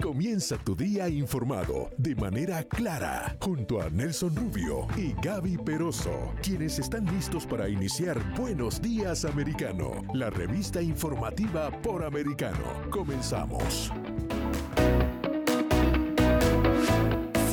Comienza tu día informado de manera clara junto a Nelson Rubio y Gaby Peroso, quienes están listos para iniciar Buenos Días Americano, la revista informativa por americano. Comenzamos.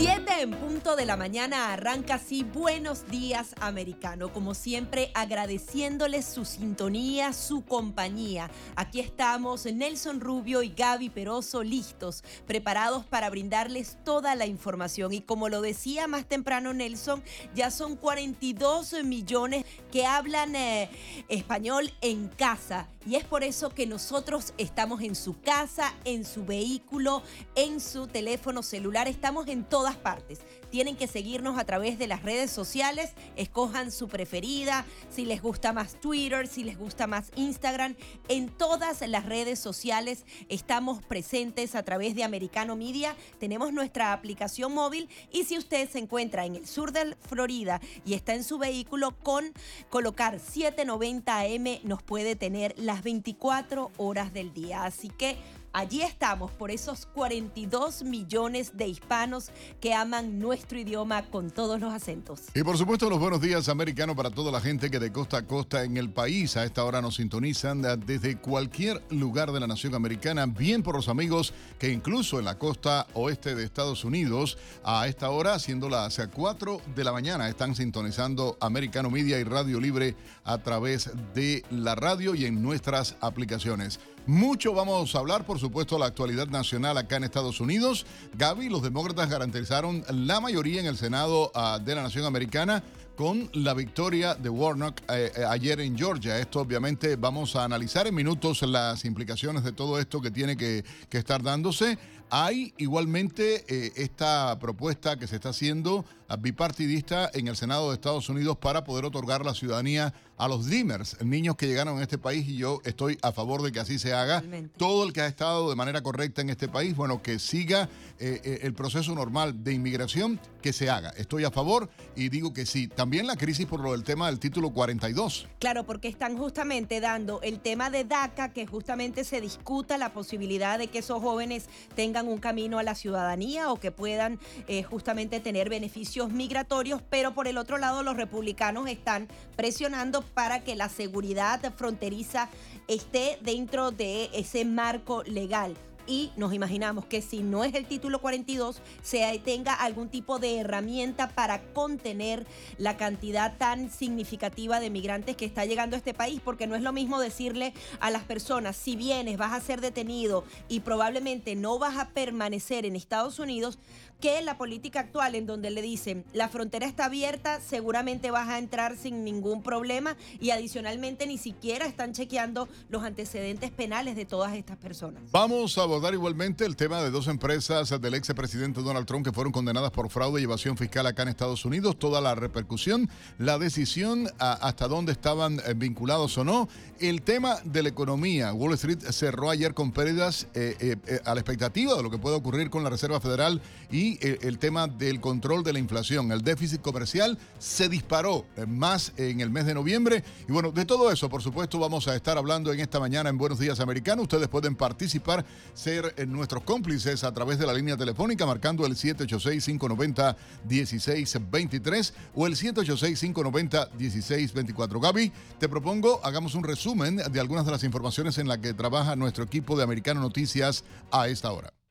7 en punto de la mañana arranca así Buenos Días Americano. Como siempre, agradeciéndoles su sintonía, su compañía. Aquí estamos Nelson Rubio y Gaby Peroso listos, preparados para brindarles toda la información. Y como lo decía más temprano Nelson, ya son 42 millones que hablan eh, español en casa. Y es por eso que nosotros estamos en su casa, en su vehículo, en su teléfono celular, estamos en todas partes. Tienen que seguirnos a través de las redes sociales, escojan su preferida, si les gusta más Twitter, si les gusta más Instagram. En todas las redes sociales estamos presentes a través de Americano Media. Tenemos nuestra aplicación móvil y si usted se encuentra en el sur de Florida y está en su vehículo con colocar 790 AM nos puede tener las 24 horas del día. Así que Allí estamos por esos 42 millones de hispanos que aman nuestro idioma con todos los acentos. Y por supuesto los buenos días americanos para toda la gente que de costa a costa en el país a esta hora nos sintonizan desde cualquier lugar de la nación americana, bien por los amigos que incluso en la costa oeste de Estados Unidos a esta hora, siendo las 4 de la mañana, están sintonizando Americano Media y Radio Libre a través de la radio y en nuestras aplicaciones. Mucho vamos a hablar, por supuesto, la actualidad nacional acá en Estados Unidos. Gaby, los demócratas garantizaron la mayoría en el Senado uh, de la Nación Americana con la victoria de Warnock eh, eh, ayer en Georgia. Esto obviamente vamos a analizar en minutos las implicaciones de todo esto que tiene que, que estar dándose. Hay igualmente eh, esta propuesta que se está haciendo bipartidista en el Senado de Estados Unidos para poder otorgar la ciudadanía a los Dreamers, niños que llegaron a este país y yo estoy a favor de que así se haga. Todo el que ha estado de manera correcta en este país, bueno, que siga eh, eh, el proceso normal de inmigración, que se haga. Estoy a favor y digo que sí. También la crisis por lo del tema del título 42. Claro, porque están justamente dando el tema de DACA, que justamente se discuta la posibilidad de que esos jóvenes tengan un camino a la ciudadanía o que puedan eh, justamente tener beneficios migratorios, pero por el otro lado los republicanos están presionando para que la seguridad fronteriza esté dentro de ese marco legal. Y nos imaginamos que si no es el título 42, se tenga algún tipo de herramienta para contener la cantidad tan significativa de migrantes que está llegando a este país, porque no es lo mismo decirle a las personas, si vienes, vas a ser detenido y probablemente no vas a permanecer en Estados Unidos, que la política actual en donde le dicen la frontera está abierta, seguramente vas a entrar sin ningún problema y adicionalmente ni siquiera están chequeando los antecedentes penales de todas estas personas. Vamos a abordar igualmente el tema de dos empresas del ex presidente Donald Trump que fueron condenadas por fraude y evasión fiscal acá en Estados Unidos, toda la repercusión, la decisión hasta dónde estaban eh, vinculados o no, el tema de la economía. Wall Street cerró ayer con pérdidas eh, eh, a la expectativa de lo que puede ocurrir con la Reserva Federal y el, el tema del control de la inflación. El déficit comercial se disparó eh, más en el mes de noviembre. Y bueno, de todo eso, por supuesto, vamos a estar hablando en esta mañana en Buenos Días Americanos. Ustedes pueden participar, ser eh, nuestros cómplices a través de la línea telefónica marcando el 786-590-1623 o el 786-590-1624. Gaby, te propongo, hagamos un resumen de algunas de las informaciones en las que trabaja nuestro equipo de Americano Noticias a esta hora.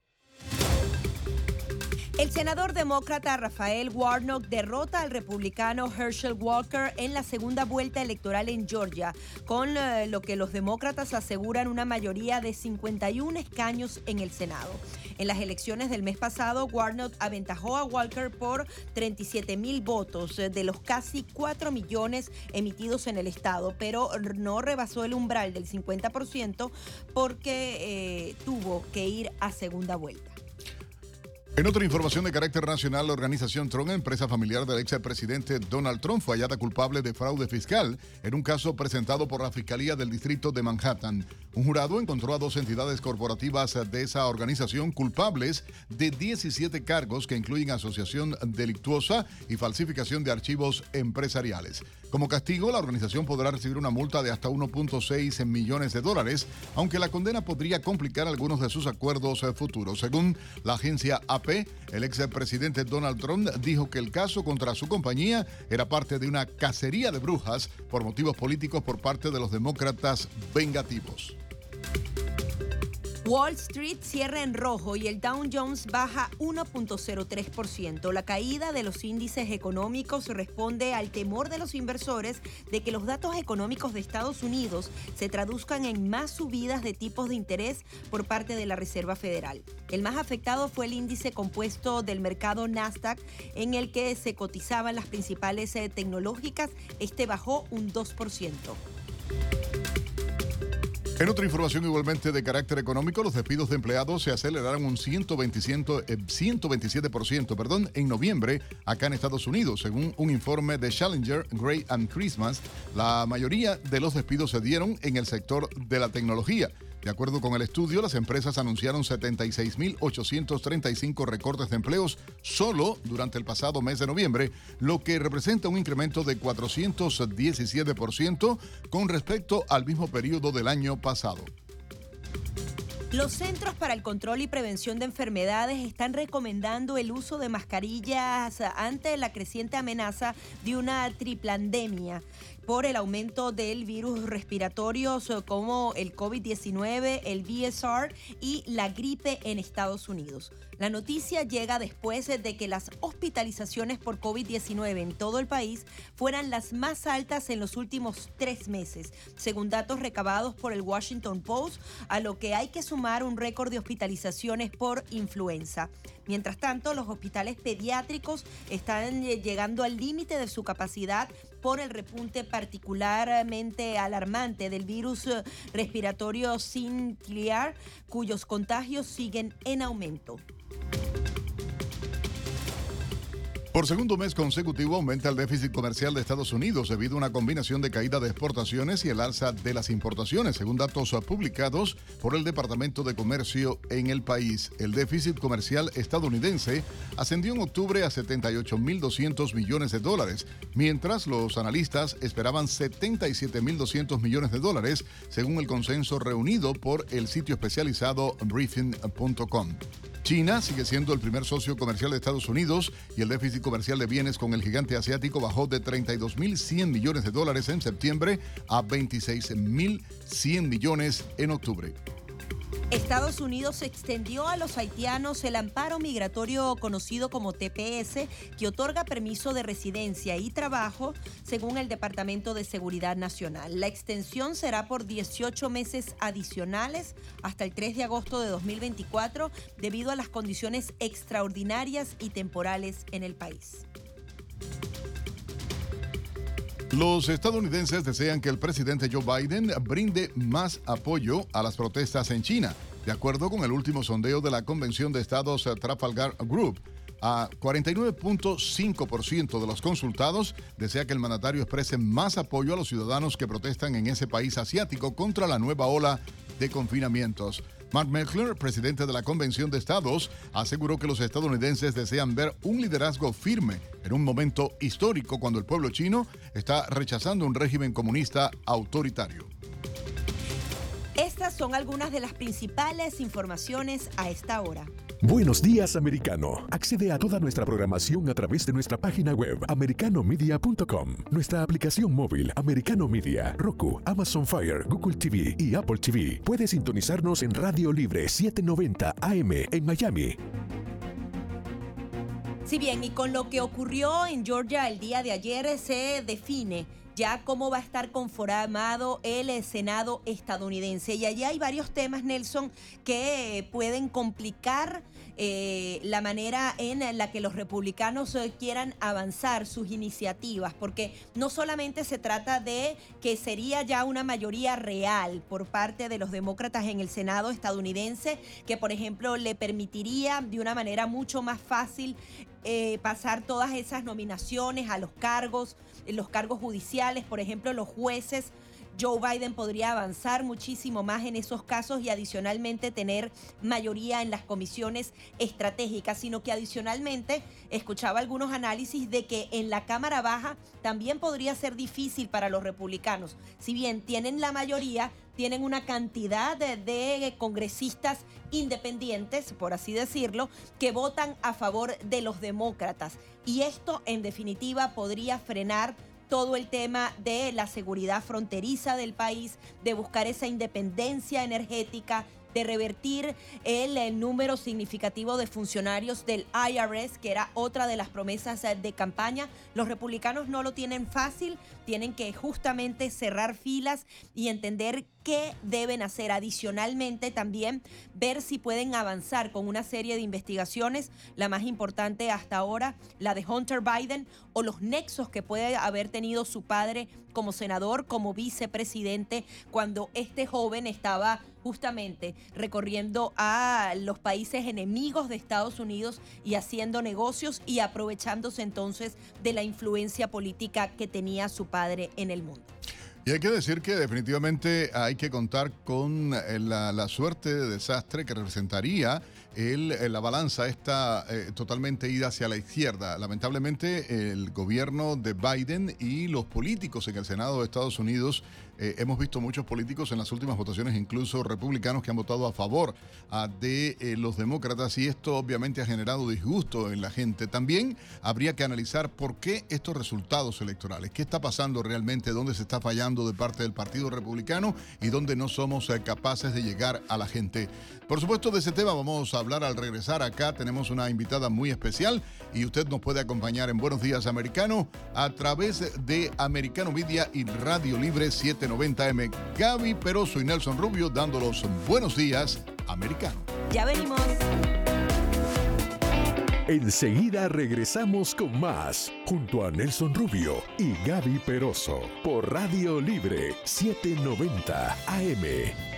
El senador demócrata Rafael Warnock derrota al republicano Herschel Walker en la segunda vuelta electoral en Georgia, con eh, lo que los demócratas aseguran una mayoría de 51 escaños en el Senado. En las elecciones del mes pasado, Warnock aventajó a Walker por 37 mil votos eh, de los casi 4 millones emitidos en el estado, pero no rebasó el umbral del 50% porque eh, tuvo que ir a segunda vuelta. En otra información de carácter nacional, la organización Tron, empresa familiar del expresidente Donald Trump, fue hallada culpable de fraude fiscal en un caso presentado por la Fiscalía del Distrito de Manhattan. Un jurado encontró a dos entidades corporativas de esa organización culpables de 17 cargos que incluyen asociación delictuosa y falsificación de archivos empresariales. Como castigo, la organización podrá recibir una multa de hasta 1.6 millones de dólares, aunque la condena podría complicar algunos de sus acuerdos futuros. Según la agencia AP, el expresidente Donald Trump dijo que el caso contra su compañía era parte de una cacería de brujas por motivos políticos por parte de los demócratas vengativos. Wall Street cierra en rojo y el Dow Jones baja 1.03%. La caída de los índices económicos responde al temor de los inversores de que los datos económicos de Estados Unidos se traduzcan en más subidas de tipos de interés por parte de la Reserva Federal. El más afectado fue el índice compuesto del mercado Nasdaq, en el que se cotizaban las principales eh, tecnológicas. Este bajó un 2%. En otra información igualmente de carácter económico, los despidos de empleados se aceleraron un 127% eh, perdón, en noviembre acá en Estados Unidos. Según un informe de Challenger, Gray and Christmas, la mayoría de los despidos se dieron en el sector de la tecnología. De acuerdo con el estudio, las empresas anunciaron 76.835 recortes de empleos solo durante el pasado mes de noviembre, lo que representa un incremento de 417% con respecto al mismo periodo del año pasado. Los Centros para el Control y Prevención de Enfermedades están recomendando el uso de mascarillas ante la creciente amenaza de una triplandemia por el aumento del virus respiratorios como el COVID-19, el VSR y la gripe en Estados Unidos. La noticia llega después de que las hospitalizaciones por COVID-19 en todo el país fueran las más altas en los últimos tres meses, según datos recabados por el Washington Post, a lo que hay que sumar un récord de hospitalizaciones por influenza. Mientras tanto, los hospitales pediátricos están llegando al límite de su capacidad por el repunte particularmente alarmante del virus respiratorio sinciliar, cuyos contagios siguen en aumento. Por segundo mes consecutivo aumenta el déficit comercial de Estados Unidos debido a una combinación de caída de exportaciones y el alza de las importaciones, según datos publicados por el Departamento de Comercio en el país. El déficit comercial estadounidense ascendió en octubre a 78.200 millones de dólares, mientras los analistas esperaban 77.200 millones de dólares, según el consenso reunido por el sitio especializado briefing.com. China sigue siendo el primer socio comercial de Estados Unidos y el déficit comercial de bienes con el gigante asiático bajó de 32.100 millones de dólares en septiembre a 26.100 millones en octubre. Estados Unidos extendió a los haitianos el amparo migratorio conocido como TPS, que otorga permiso de residencia y trabajo según el Departamento de Seguridad Nacional. La extensión será por 18 meses adicionales hasta el 3 de agosto de 2024 debido a las condiciones extraordinarias y temporales en el país. Los estadounidenses desean que el presidente Joe Biden brinde más apoyo a las protestas en China, de acuerdo con el último sondeo de la Convención de Estados Trafalgar Group. A 49.5% de los consultados desea que el mandatario exprese más apoyo a los ciudadanos que protestan en ese país asiático contra la nueva ola de confinamientos. Mark Meckler, presidente de la Convención de Estados, aseguró que los estadounidenses desean ver un liderazgo firme en un momento histórico cuando el pueblo chino está rechazando un régimen comunista autoritario. Estas son algunas de las principales informaciones a esta hora. Buenos días, americano. Accede a toda nuestra programación a través de nuestra página web, americanomedia.com, nuestra aplicación móvil, Americano Media, Roku, Amazon Fire, Google TV y Apple TV. Puedes sintonizarnos en Radio Libre 790 AM en Miami. Si bien, y con lo que ocurrió en Georgia el día de ayer, se define ya cómo va a estar conformado el Senado estadounidense. Y allí hay varios temas, Nelson, que pueden complicar eh, la manera en la que los republicanos eh, quieran avanzar sus iniciativas, porque no solamente se trata de que sería ya una mayoría real por parte de los demócratas en el Senado estadounidense, que por ejemplo le permitiría de una manera mucho más fácil eh, pasar todas esas nominaciones a los cargos, los cargos judiciales, por ejemplo, los jueces Joe Biden podría avanzar muchísimo más en esos casos y adicionalmente tener mayoría en las comisiones estratégicas, sino que adicionalmente escuchaba algunos análisis de que en la Cámara Baja también podría ser difícil para los republicanos. Si bien tienen la mayoría, tienen una cantidad de, de, congresistas independientes, por así decirlo, que votan a favor de los demócratas. Y esto, en definitiva, podría frenar todo el tema de la seguridad fronteriza del país, de buscar esa independencia energética, de revertir el, número significativo de funcionarios del IRS, que era otra de las promesas eh, de campaña. Los republicanos no lo tienen fácil, tienen que justamente cerrar filas y entender qué deben hacer. Adicionalmente, también ver si pueden avanzar con una serie de investigaciones, la más importante hasta ahora, la de Hunter Biden, o los nexos que puede haber tenido su padre como senador, como vicepresidente, cuando este joven estaba justamente recorriendo a los países enemigos de Estados Unidos y haciendo negocios y aprovechándose entonces de la influencia política que tenía su padre en el mundo. Y hay que decir que definitivamente hay que contar con eh, la, suerte de desastre que representaría el, eh, la balanza está eh, totalmente ida hacia la izquierda. Lamentablemente el gobierno de Biden y los políticos en el Senado de Estados Unidos eh, hemos visto muchos políticos en las últimas votaciones, incluso republicanos, que han votado a favor ah, de eh, los demócratas y esto obviamente ha generado disgusto en la gente. También habría que analizar por qué estos resultados electorales, qué está pasando realmente, dónde se está fallando de parte del Partido Republicano y dónde no somos eh, capaces de llegar a la gente. Por supuesto, de ese tema vamos a hablar al regresar acá. Tenemos una invitada muy especial y usted nos puede acompañar en Buenos Días Americano a través de Americano Media y Radio Libre 790M. Gaby Peroso y Nelson Rubio dando los buenos días americano. Ya venimos. Enseguida regresamos con más, junto a Nelson Rubio y Gaby Peroso, por Radio Libre 790 AM.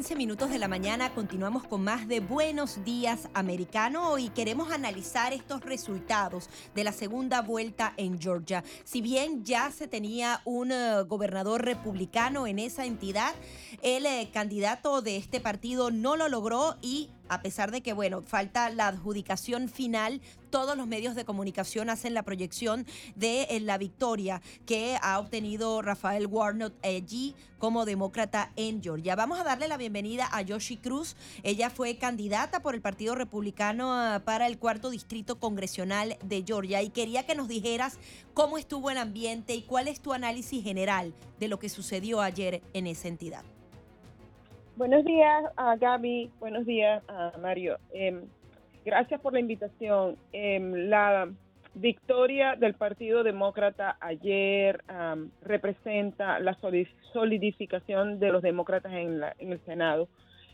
15 minutos de la mañana continuamos con más de Buenos Días Americano y queremos analizar estos resultados de la segunda vuelta en Georgia. Si bien ya se tenía un eh, gobernador republicano en esa entidad, el eh, candidato de este partido no lo logró y a pesar de que, bueno, falta la adjudicación final, todos los medios de comunicación hacen la proyección de eh, la victoria que ha obtenido Rafael Warnock allí como demócrata en Georgia. Vamos a darle la bienvenida a Yoshi Cruz. Ella fue candidata por el Partido Republicano ah, para el cuarto distrito congresional de Georgia y quería que nos dijeras cómo estuvo el ambiente y cuál es tu análisis general de lo que sucedió ayer en esa entidad. Buenos días, a Gaby. Buenos días, a Mario. Em, gracias por la invitación. Em, la victoria del Partido Demócrata ayer representa la solidificación de los demócratas en, en el Senado,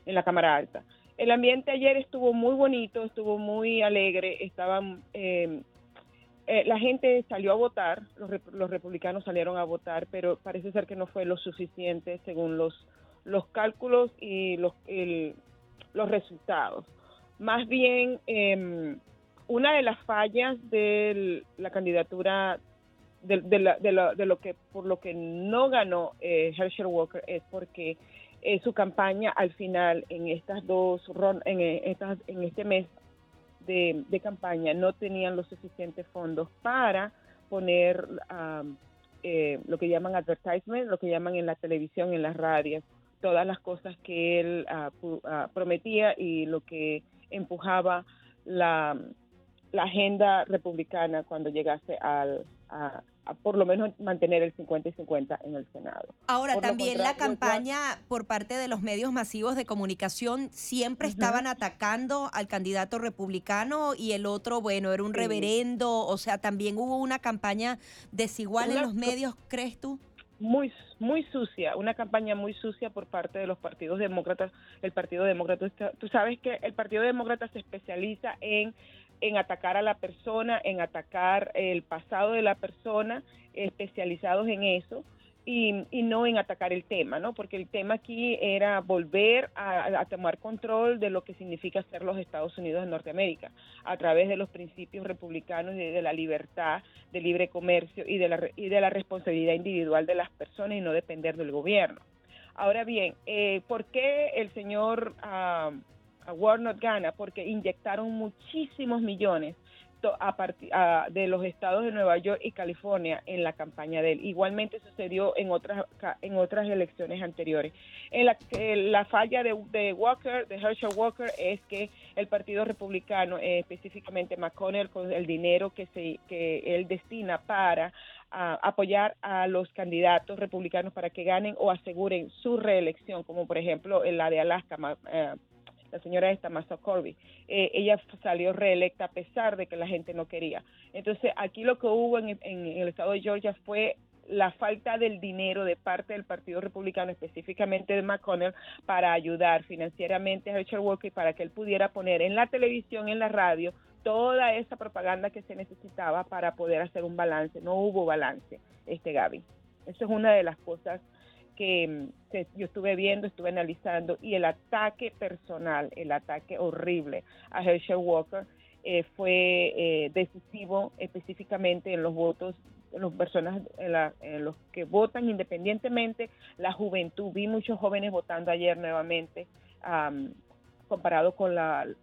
en la Cámara Alta. El ambiente ayer estuvo muy bonito, estuvo muy alegre, estaban... Em, eh, la gente salió a votar, los, los republicanos salieron a votar, pero parece ser que no fue lo suficiente según los los cálculos y los, los resultados. Más bien, em, una de las fallas de la candidatura de, de, lo que por lo que no ganó eh, Herschel Walker es porque eh, su campaña al final en estas dos en, estas, en este mes de, campaña no tenían los suficientes fondos para poner eh, lo que llaman advertisement, lo que llaman en la televisión, en las radios, todas las cosas que él ah, prometía y lo que empujaba la, agenda republicana cuando llegase al, por lo menos mantener el 50 y 50 en el Senado. Ahora, también la campaña por parte de los medios masivos de comunicación siempre estaban atacando al candidato republicano y el otro, bueno, era un reverendo, o sea, también hubo una campaña desigual en los medios, ¿crees tú? Muy, muy sucia, una campaña muy sucia por parte de los partidos demócratas. El Partido Demócrata, tú sabes que el Partido Demócrata se especializa en en atacar a la persona, en atacar el pasado de la persona, especializados en eso. Y, no en atacar el tema, ¿no? Porque el tema aquí era volver a, tomar control de lo que significa ser los Estados Unidos de Norteamérica a través de los principios republicanos de, de la libertad, de libre comercio y de, la, y de la responsabilidad individual de las personas y no depender del gobierno. Ahora bien, eh, ¿por qué el señor a Warnock gana porque inyectaron muchísimos millones a de los estados de Nueva York y California en la campaña de él. Igualmente sucedió en otras en otras elecciones anteriores. En la, la falla de, Walker, de Herschel Walker, es que el Partido Republicano, eh, específicamente McConnell, con el dinero que se que él destina para apoyar a los candidatos republicanos para que ganen o aseguren su reelección, como por ejemplo la de Alaska. La señora esta, Massa Corby, eh, ella salió reelecta a pesar de que la gente no quería. Entonces, aquí lo que hubo en, el estado de Georgia fue la falta del dinero de parte del Partido Republicano, específicamente de McConnell, para ayudar financieramente a Richard Walker para que él pudiera poner en la televisión, en la radio, toda esa propaganda que se necesitaba para poder hacer un balance. No hubo balance, este Gaby. Eso es una de las cosas que, yo estuve viendo, estuve analizando, y el ataque personal, el ataque horrible a Herschel Walker eh, fue eh, decisivo específicamente en los votos las personas en, los que votan independientemente la juventud vi muchos jóvenes votando ayer nuevamente comparado con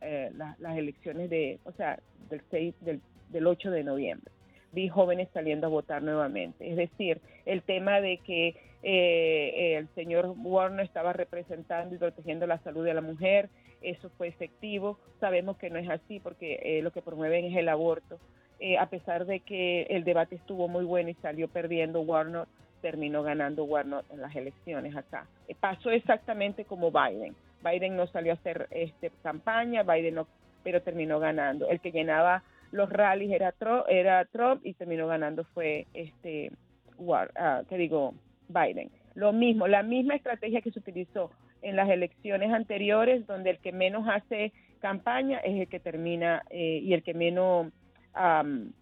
eh, las elecciones de o sea del 6 del, del 8 de noviembre vi jóvenes saliendo a votar nuevamente. Es decir, el tema de que eh, el señor Warner estaba representando y protegiendo la salud de la mujer, eso fue efectivo. Sabemos que no es así porque eh, lo que promueven es el aborto. Eh, a pesar de que el debate estuvo muy bueno y salió perdiendo Warner, terminó ganando Warner en las elecciones acá. pasó exactamente como Biden. Biden no salió a hacer este, campaña, Biden no, pero terminó ganando. El que llenaba los rallies era Trump, era Trump y terminó ganando fue este War, ah, que digo Biden. Lo mismo, la misma estrategia que se utilizó en las elecciones anteriores, donde el que menos hace campaña es el que termina eh, y el que menos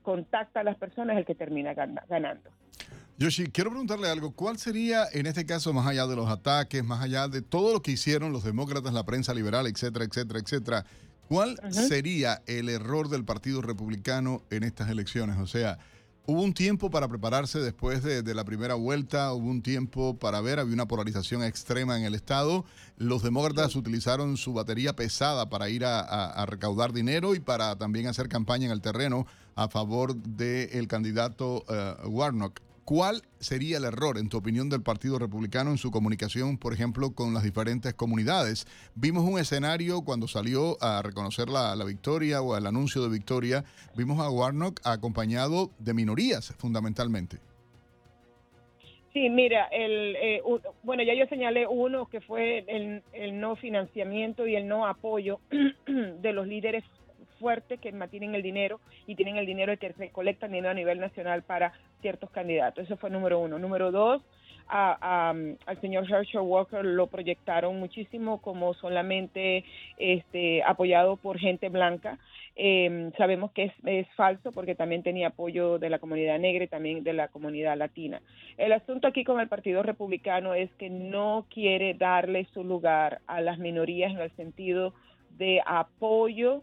contacta a las personas es el que termina ganando. Yoshi, quiero preguntarle algo. ¿Cuál sería, en este caso, más allá de los ataques, más allá de todo lo que hicieron los demócratas, la prensa liberal, etcétera, etcétera, etcétera, ¿Cuál sería el error del Partido Republicano en estas elecciones? O sea, hubo un tiempo para prepararse después de, la primera vuelta, hubo un tiempo para ver, había una polarización extrema en el Estado. Los demócratas utilizaron su batería pesada para ir a, recaudar dinero y para también hacer campaña en el terreno a favor del candidato eh, Warnock. ¿Cuál sería el error, en tu opinión, del Partido Republicano en su comunicación, por ejemplo, con las diferentes comunidades? Vimos un escenario cuando salió a reconocer la, victoria o el anuncio de victoria, vimos a Warnock acompañado de minorías, fundamentalmente. Sí, mira, eh, bueno, ya yo señalé uno que fue el, el no financiamiento y el no apoyo de los líderes fuerte que mantienen el dinero y tienen el dinero que recolectan dinero a nivel nacional para ciertos candidatos. Eso fue número uno. Número dos, al señor Herschel Walker lo proyectaron muchísimo como solamente este, apoyado por gente blanca. Em, sabemos que es, falso porque también tenía apoyo de la comunidad negra y también de la comunidad latina. El asunto aquí con el Partido Republicano es que no quiere darle su lugar a las minorías en el sentido de apoyo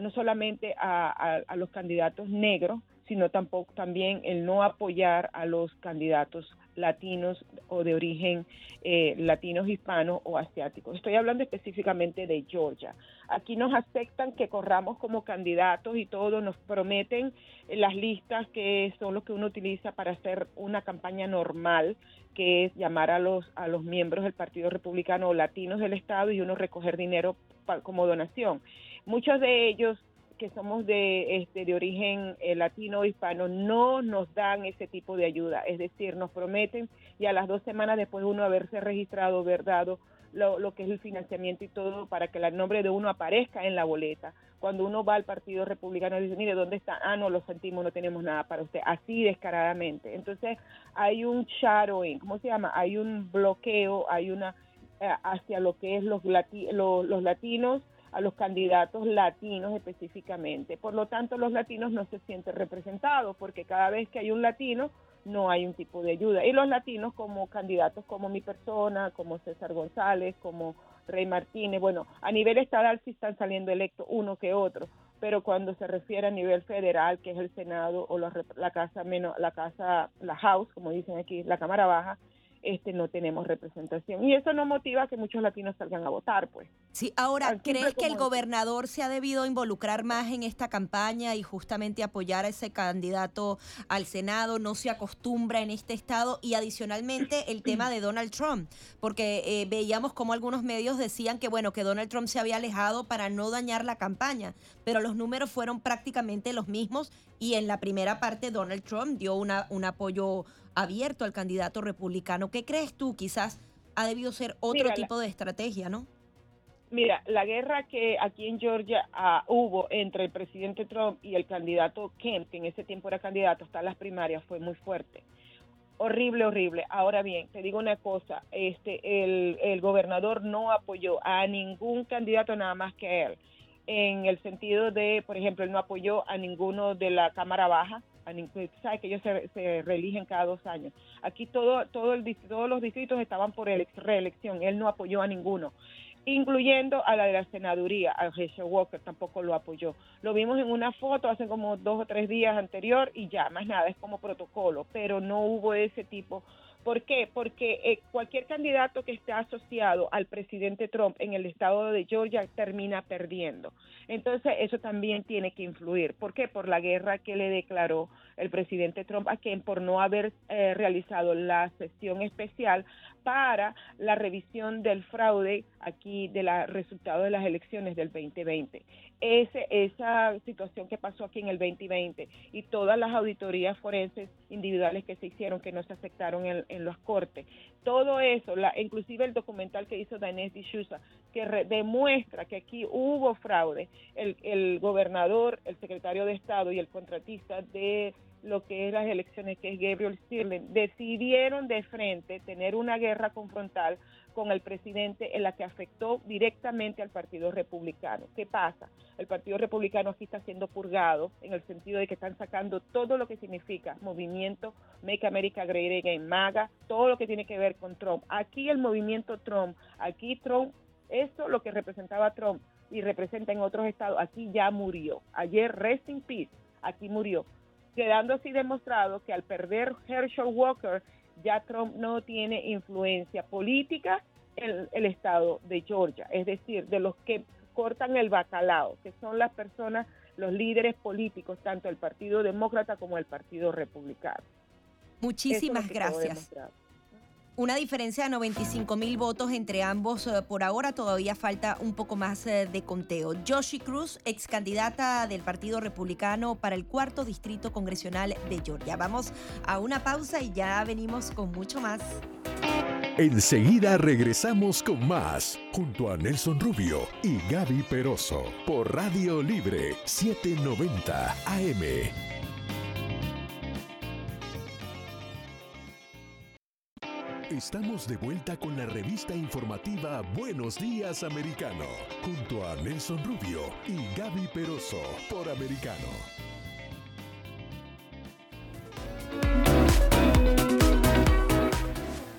no solamente a, los candidatos negros, sino tampoco también el no apoyar a los candidatos latinos o de origen eh, latinos, hispanos o asiáticos. Estoy hablando específicamente de Georgia. Aquí nos aceptan que corramos como candidatos y todo, nos prometen las listas que son lo que uno utiliza para hacer una campaña normal, que es llamar a los, a los miembros del Partido Republicano o latinos del Estado y uno recoger dinero como donación. Muchos de ellos que somos de, este, de origen eh, latino hispano no nos dan ese tipo de ayuda. Es decir, nos prometen y a las dos semanas después de uno haberse registrado, verdad, lo, lo, que es el financiamiento y todo para que el nombre de uno aparezca en la boleta. Cuando uno va al Partido Republicano y dice, mire, ¿dónde está? Ah, no, lo sentimos, no tenemos nada para usted. Así descaradamente. Entonces hay un shadowing, ¿cómo se llama? Hay un bloqueo, hay una eh, hacia lo que es los, los latinos a los candidatos latinos específicamente. Por lo tanto, los latinos no se sienten representados porque cada vez que hay un latino no hay un tipo de ayuda. Y los latinos como candidatos como mi persona, como César González, como Rey Martínez, bueno, a nivel estatal sí están saliendo electos uno que otro, pero cuando se refiere a nivel federal, que es el Senado o la, la casa menos la casa la House, como dicen aquí, la Cámara Baja, este no tenemos representación. Y eso no motiva que muchos latinos salgan a votar pues. Sí ahora crees que el gobernador se ha debido involucrar más en esta campaña y justamente apoyar a ese candidato al senado no se acostumbra en este estado y adicionalmente el tema de Donald Trump porque eh, veíamos como algunos medios decían que bueno que Donald Trump se había alejado para no dañar la campaña pero los números fueron prácticamente los mismos y en la primera parte Donald Trump dio una, un apoyo abierto al candidato republicano. ¿Qué crees tú? Quizás ha debido ser otro tipo de estrategia, ¿no? Mira, la guerra que aquí en Georgia ah, hubo entre el presidente Trump y el candidato Kemp, que en ese tiempo era candidato hasta las primarias, fue muy fuerte. Horrible, horrible. Ahora bien, te digo una cosa, este, el, el gobernador no apoyó a ningún candidato nada más que él en el sentido de, por ejemplo, él no apoyó a ninguno de la Cámara Baja, a sabe que ellos se, se, reeligen cada dos años. Aquí todo, todo el, todos los distritos estaban por reelección, él no apoyó a ninguno incluyendo a la de la senaduría, a Herschel Walker tampoco lo apoyó. Lo vimos en una foto hace como dos o tres días anterior y ya, más nada, es como protocolo, pero no hubo ese tipo ¿Por qué? Porque eh, cualquier candidato que esté asociado al presidente Trump en el estado de Georgia termina perdiendo. Entonces, eso también tiene que influir. ¿Por qué? Por la guerra que le declaró el presidente Trump a quien por no haber eh, realizado la sesión especial para la revisión del fraude aquí de los resultados de las elecciones del 2020. Ese, esa situación que pasó aquí en el 2020 y todas las auditorías forenses individuales que se hicieron que no se aceptaron en, las cortes, todo eso, la, inclusive el documental que hizo Danés D'Souza, que demuestra que aquí hubo fraude, el, el gobernador, el secretario de Estado y el contratista de lo que es las elecciones, que es Gabriel Stirling, decidieron de frente tener una guerra confrontal con el presidente en la que afectó directamente al Partido Republicano. ¿Qué pasa? El Partido Republicano aquí está siendo purgado en el sentido de que están sacando todo lo que significa movimiento Make America Great Again, MAGA, todo lo que tiene que ver con Trump. Aquí el movimiento Trump, aquí Trump, eso lo que representaba Trump y representa en otros estados, aquí ya murió. Ayer, rest in peace, aquí murió quedando así demostrado que al perder Herschel Walker, ya Trump no tiene influencia política en el estado de Georgia, es decir, de los que cortan el bacalao, que son las personas, los líderes políticos, tanto el Partido Demócrata como el Partido Republicano. Muchísimas gracias. Una diferencia de 95 mil votos entre ambos. Eh, por ahora todavía falta un poco más eh, de conteo. Joshi Cruz, ex candidata del Partido Republicano para el cuarto distrito congresional de Georgia. Vamos a una pausa y ya venimos con mucho más. Enseguida regresamos con más, junto a Nelson Rubio y Gaby Peroso, por Radio Libre 790 AM. Estamos de vuelta con la revista informativa Buenos Días Americano, junto a Nelson Rubio y Gaby Peroso por Americano.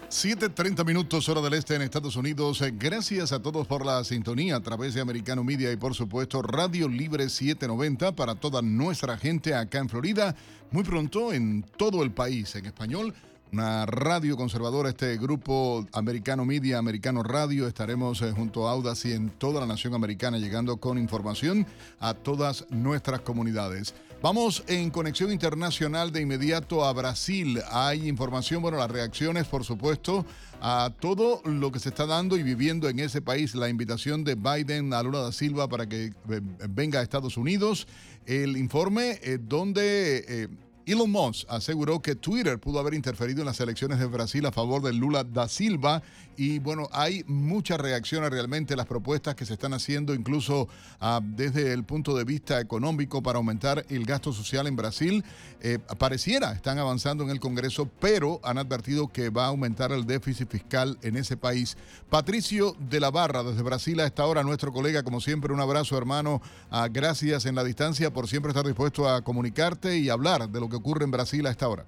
7.30 minutos hora del este en Estados Unidos. Gracias a todos por la sintonía a través de Americano Media y por supuesto Radio Libre 790 para toda nuestra gente acá en Florida. Muy pronto en todo el país en español una radio conservadora, este grupo americano Media, americano Radio. Estaremos eh, junto a Audacy en toda la nación americana, llegando con información a todas nuestras comunidades. Vamos en conexión internacional de inmediato a Brasil. Hay información, bueno, las reacciones, por supuesto, a todo lo que se está dando y viviendo en ese país. La invitación de Biden a Lula da Silva para que eh, venga a Estados Unidos. El informe eh, donde... Elon Musk aseguró que Twitter pudo haber interferido en las elecciones de Brasil a favor de Lula da Silva y bueno, hay muchas reacciones realmente a las propuestas que se están haciendo incluso ah, desde el punto de vista económico para aumentar el gasto social en Brasil. Eh, pareciera, están avanzando en el Congreso, pero han advertido que va a aumentar el déficit fiscal en ese país. Patricio de la Barra, desde Brasil a esta hora, nuestro colega, como siempre, un abrazo hermano, ah, gracias en la distancia por siempre estar dispuesto a comunicarte y hablar de lo que ocurre en Brasil a esta hora.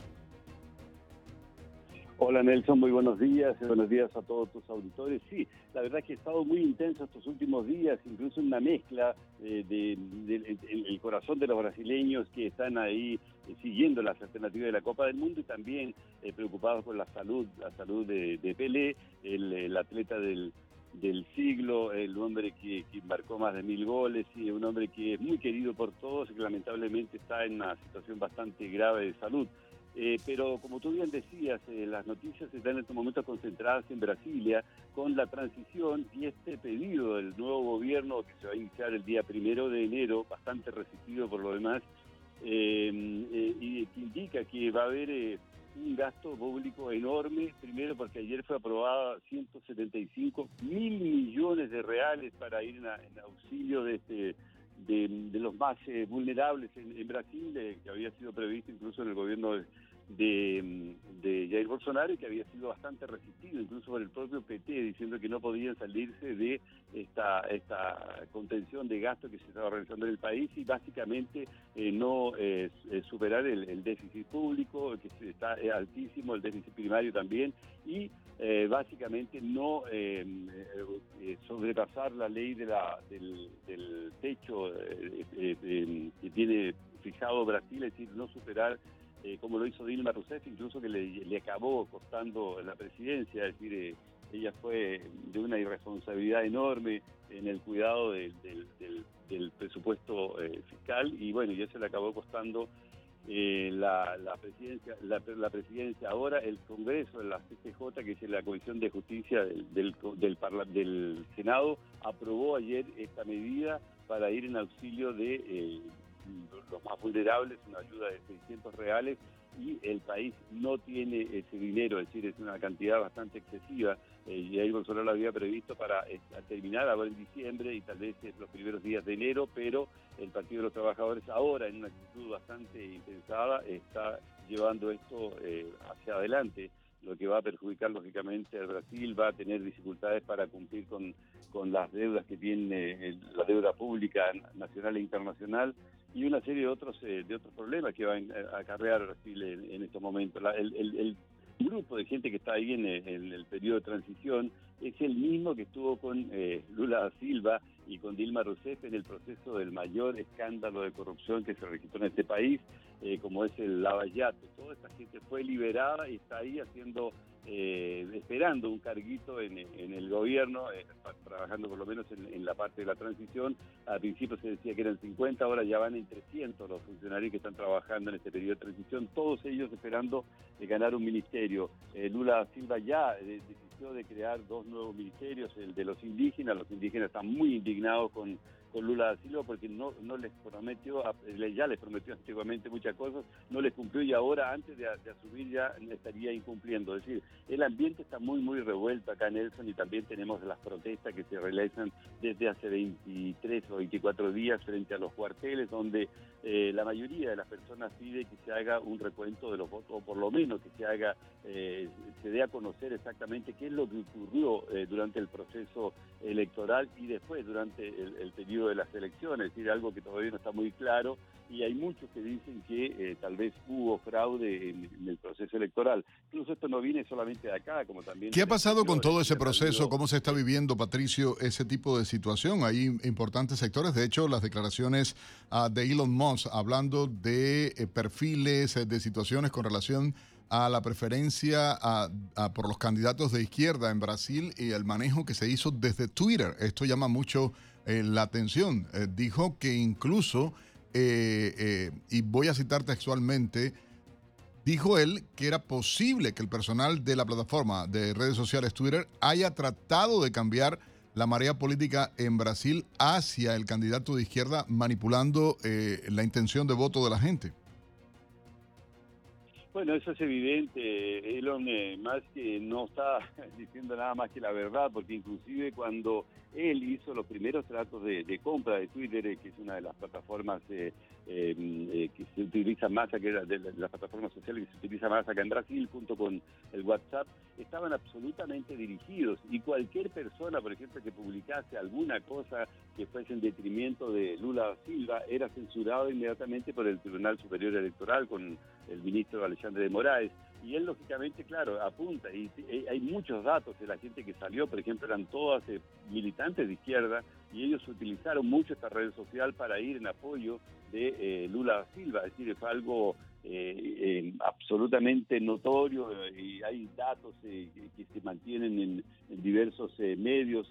Hola Nelson, muy buenos días, buenos días a todos tus auditores. Sí, la verdad es que ha estado muy intenso estos últimos días, incluso una mezcla eh, del corazón de los brasileños que están ahí eh, siguiendo las alternativas de la Copa del Mundo y también eh, preocupados por la salud, la salud de, Pelé, el, atleta del, siglo, el hombre que, que, marcó más de mil goles y un hombre que es muy querido por todos y que lamentablemente está en una situación bastante grave de salud. Eh, pero como tú bien decías, eh, las noticias están en estos momentos concentradas en Brasilia con la transición y este pedido del nuevo gobierno que se va a iniciar el día primero de enero, bastante resistido por lo demás, eh, y que indica que va a haber un gasto público enorme, primero porque ayer fue aprobada 175 mil millones de reales para ir en, auxilio de este de, los más vulnerables en, Brasil, que había sido previsto incluso en el gobierno de, de, de, Jair Bolsonaro y que había sido bastante resistido, incluso por el propio PT, diciendo que no podían salirse de esta, esta contención de gasto que se estaba realizando en el país y básicamente eh, no eh, superar el, déficit público, que está altísimo, el déficit primario también, y eh, básicamente no sobrepasar la ley de la, del, del techo que tiene fijado Brasil, es decir, no superar eh, como lo hizo Dilma Rousseff, incluso que le, acabó costando la presidencia, es decir, eh, ella fue de una irresponsabilidad enorme en el cuidado del, presupuesto eh, fiscal y bueno, ya se le acabó costando la, presidencia, la, presidencia ahora, el Congreso, la CCJ, que es la Comisión de Justicia del, del, del Senado, aprobó ayer esta medida para ir en auxilio de los más vulnerables, una ayuda de 600 reales y el país no tiene ese dinero, es decir, es una cantidad bastante excesiva. Eh, ahí Bolsonaro había previsto para eh, terminar ahora en diciembre y tal vez los primeros días de enero, pero el Partido de los Trabajadores ahora, en una actitud bastante impensada, está llevando esto eh, hacia adelante lo que va a perjudicar lógicamente a Brasil, va a tener dificultades para cumplir con, con las deudas que tiene la deuda pública nacional e internacional y una serie de otros eh, de otros problemas que va a acarrear Brasil en, estos momentos. el, grupo de gente que está ahí en el, periodo de transición es el mismo que estuvo con eh, Lula Silva y con Dilma Rousseff en el proceso del mayor escándalo de corrupción que se registró en este país, eh, como es el Lavallato. Toda esta gente fue liberada y está ahí haciendo eh, esperando un carguito en, el gobierno, eh, trabajando por lo menos en, la parte de la transición. Al principio se decía que eran 50, ahora ya van en 300 los funcionarios que están trabajando en este periodo de transición, todos ellos esperando ganar un ministerio. Eh, Lula Silva ya de crear dos nuevos ministerios, el de los indígenas, los indígenas están muy indignados con con Lula da Silva porque no, no les prometió, ya les prometió antiguamente muchas cosas, no les cumplió y ahora antes de, asumir ya estaría incumpliendo. Es decir, el ambiente está muy, muy revuelto acá en Nelson y también tenemos las protestas que se realizan desde hace 23 o 24 días frente a los cuarteles, donde eh, la mayoría de las personas pide que se haga un recuento de los votos, o por lo menos que se haga, eh, se dé a conocer exactamente qué es lo que ocurrió eh, durante el proceso electoral y después durante el periodo de las elecciones, es decir, algo que todavía no está muy claro y hay muchos que dicen que eh, tal vez hubo fraude en, el proceso electoral. Incluso esto no viene solamente de acá, como también... ¿Qué ha pasado con todo ese proceso? ¿Cómo se está viviendo, Patricio, ese tipo de situación? Hay importantes sectores, de hecho, las declaraciones ah, de Elon Musk hablando de eh, perfiles, eh, de situaciones con relación a la preferencia por los candidatos de izquierda en Brasil y el manejo que se hizo desde Twitter. Esto llama mucho la atención. dijo que incluso eh, eh, y voy a citar textualmente, dijo él que era posible que el personal de la plataforma de redes sociales Twitter haya tratado de cambiar la marea política en Brasil hacia el candidato de izquierda manipulando eh, la intención de voto de la gente. Bueno, eso es evidente. Elon eh, que no está diciendo nada más que la verdad, porque inclusive cuando él hizo los primeros tratos de, compra de Twitter, eh, que es una de las plataformas eh, que se utiliza más, que de, de, las plataformas sociales que se utiliza más acá en Brasil, junto con el WhatsApp, estaban absolutamente dirigidos. Y cualquier persona, por ejemplo, que publicase alguna cosa que fuese en detrimento de Lula Silva, era censurado inmediatamente por el Tribunal Superior Electoral con el ministro Alexandre de Moraes. Y él, lógicamente, claro, apunta, y, hay muchos datos de la gente que salió, por ejemplo, eran todas eh, militantes de izquierda, y ellos utilizaron mucho esta red social para ir en apoyo de eh, Lula Silva, es decir, fue algo eh, absolutamente notorio y hay datos que, se mantienen en, diversos medios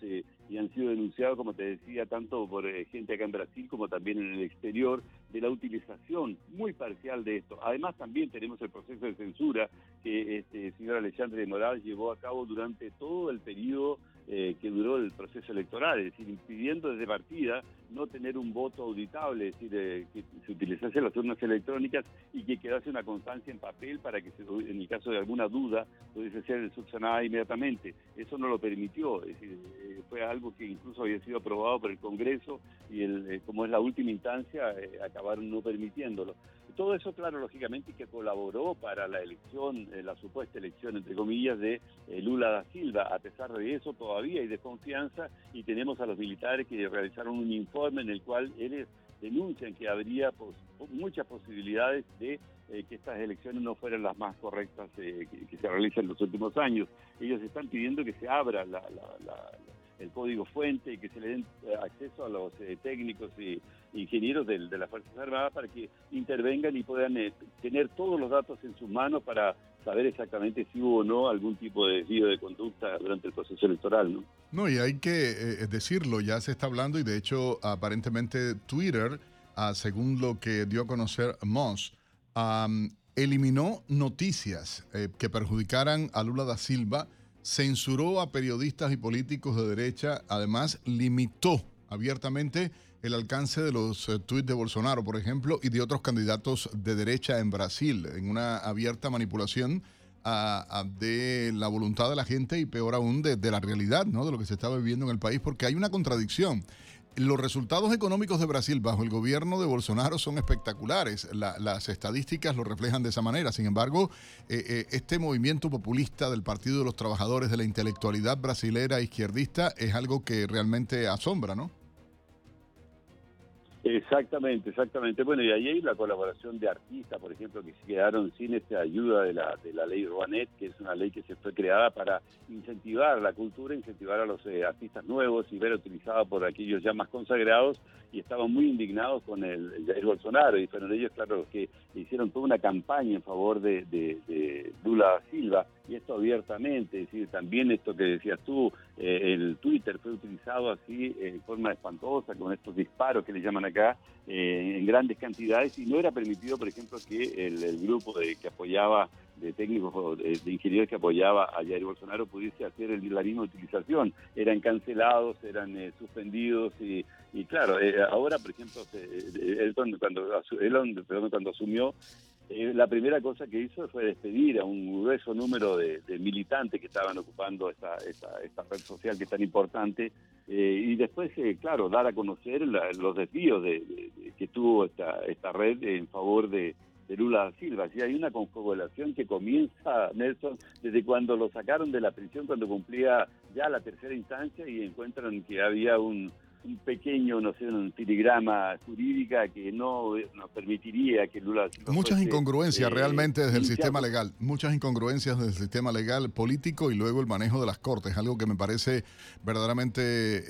y han sido denunciados, como te decía, tanto por gente acá en Brasil como también en el exterior, de la utilización muy parcial de esto. Además, también tenemos el proceso de censura que este, señor Alexandre de Moral llevó a cabo durante todo el periodo eh, que duró el proceso electoral, es decir, impidiendo desde partida no tener un voto auditable, es decir, eh, que se utilizase las urnas electrónicas y que quedase una constancia en papel para que en el caso de alguna duda pudiese ser subsanada inmediatamente. Eso no lo permitió, es decir, eh, fue algo que incluso había sido aprobado por el Congreso y el, como es la última instancia, acabaron no permitiéndolo. Todo eso, claro, lógicamente que colaboró para la elección, eh, la supuesta elección, entre comillas, de eh, Lula da Silva. A pesar de eso, todavía hay desconfianza y tenemos a los militares que realizaron un informe en el cual ellos denuncian que habría muchas posibilidades de eh, que estas elecciones no fueran las más correctas que, se realizan en los últimos años. Ellos están pidiendo que se abra el código fuente y que se le den acceso a los técnicos y ingenieros de, las Fuerzas Armadas para que intervengan y puedan eh, tener todos los datos en sus manos para saber exactamente si hubo o no algún tipo de desvío de conducta durante el proceso electoral. No, no y hay que eh, decirlo, ya se está hablando y de hecho aparentemente Twitter, ah, según lo que dio a conocer Moss, eliminó noticias eh, que perjudicaran a Lula da Silva, censuró a periodistas y políticos de derecha, además limitó abiertamente el alcance de los eh, tuits de Bolsonaro, por ejemplo, y de otros candidatos de derecha en Brasil, en una abierta manipulación de la voluntad de la gente y peor aún de, la realidad, ¿no? De lo que se está viviendo en el país, porque hay una contradicción. Los resultados económicos de Brasil bajo el gobierno de Bolsonaro son espectaculares. las estadísticas lo reflejan de esa manera. Sin embargo, eh, eh, este movimiento populista del Partido de los Trabajadores de la intelectualidad brasilera izquierdista es algo que realmente asombra, ¿no? Exactamente, exactamente. Bueno, y ahí hay la colaboración de artistas, por ejemplo, que se quedaron sin esta ayuda de la, de la ley Rouanet, que es una ley que se fue creada para incentivar la cultura, incentivar a los eh, artistas nuevos y ver utilizada por aquellos ya más consagrados, y estaban muy indignados con el, Jair Bolsonaro, y fueron ellos, claro, los que hicieron toda una campaña en favor de, de, Lula Silva, y esto abiertamente, es decir, también esto que decías tú, eh, el Twitter fue utilizado así en forma espantosa, con estos disparos que le llaman acá, eh, en grandes cantidades, y no era permitido, por ejemplo, que el, grupo de, que apoyaba de técnicos de, ingenieros que apoyaba a Jair Bolsonaro pudiese hacer el, la misma utilización. Eran cancelados, eran eh, suspendidos y, y claro, eh, ahora, por ejemplo, él cuando, cuando asumió, eh, la primera cosa que hizo fue despedir a un grueso número de, militantes que estaban ocupando esta, esta, esta, red social que es tan importante y después, claro, dar a conocer los desvíos de, que tuvo esta, esta red en favor de, de Lula Silva. Si hay una confabulación que comienza, Nelson, desde cuando lo sacaron de la prisión, cuando cumplía ya la tercera instancia y encuentran que había un, un pequeño, no sé, un filigrama jurídica que no nos permitiría que Lula... Muchas incongruencias eh, realmente desde el sistema legal, muchas incongruencias desde el sistema legal político y luego el manejo de las cortes, algo que me parece verdaderamente eh,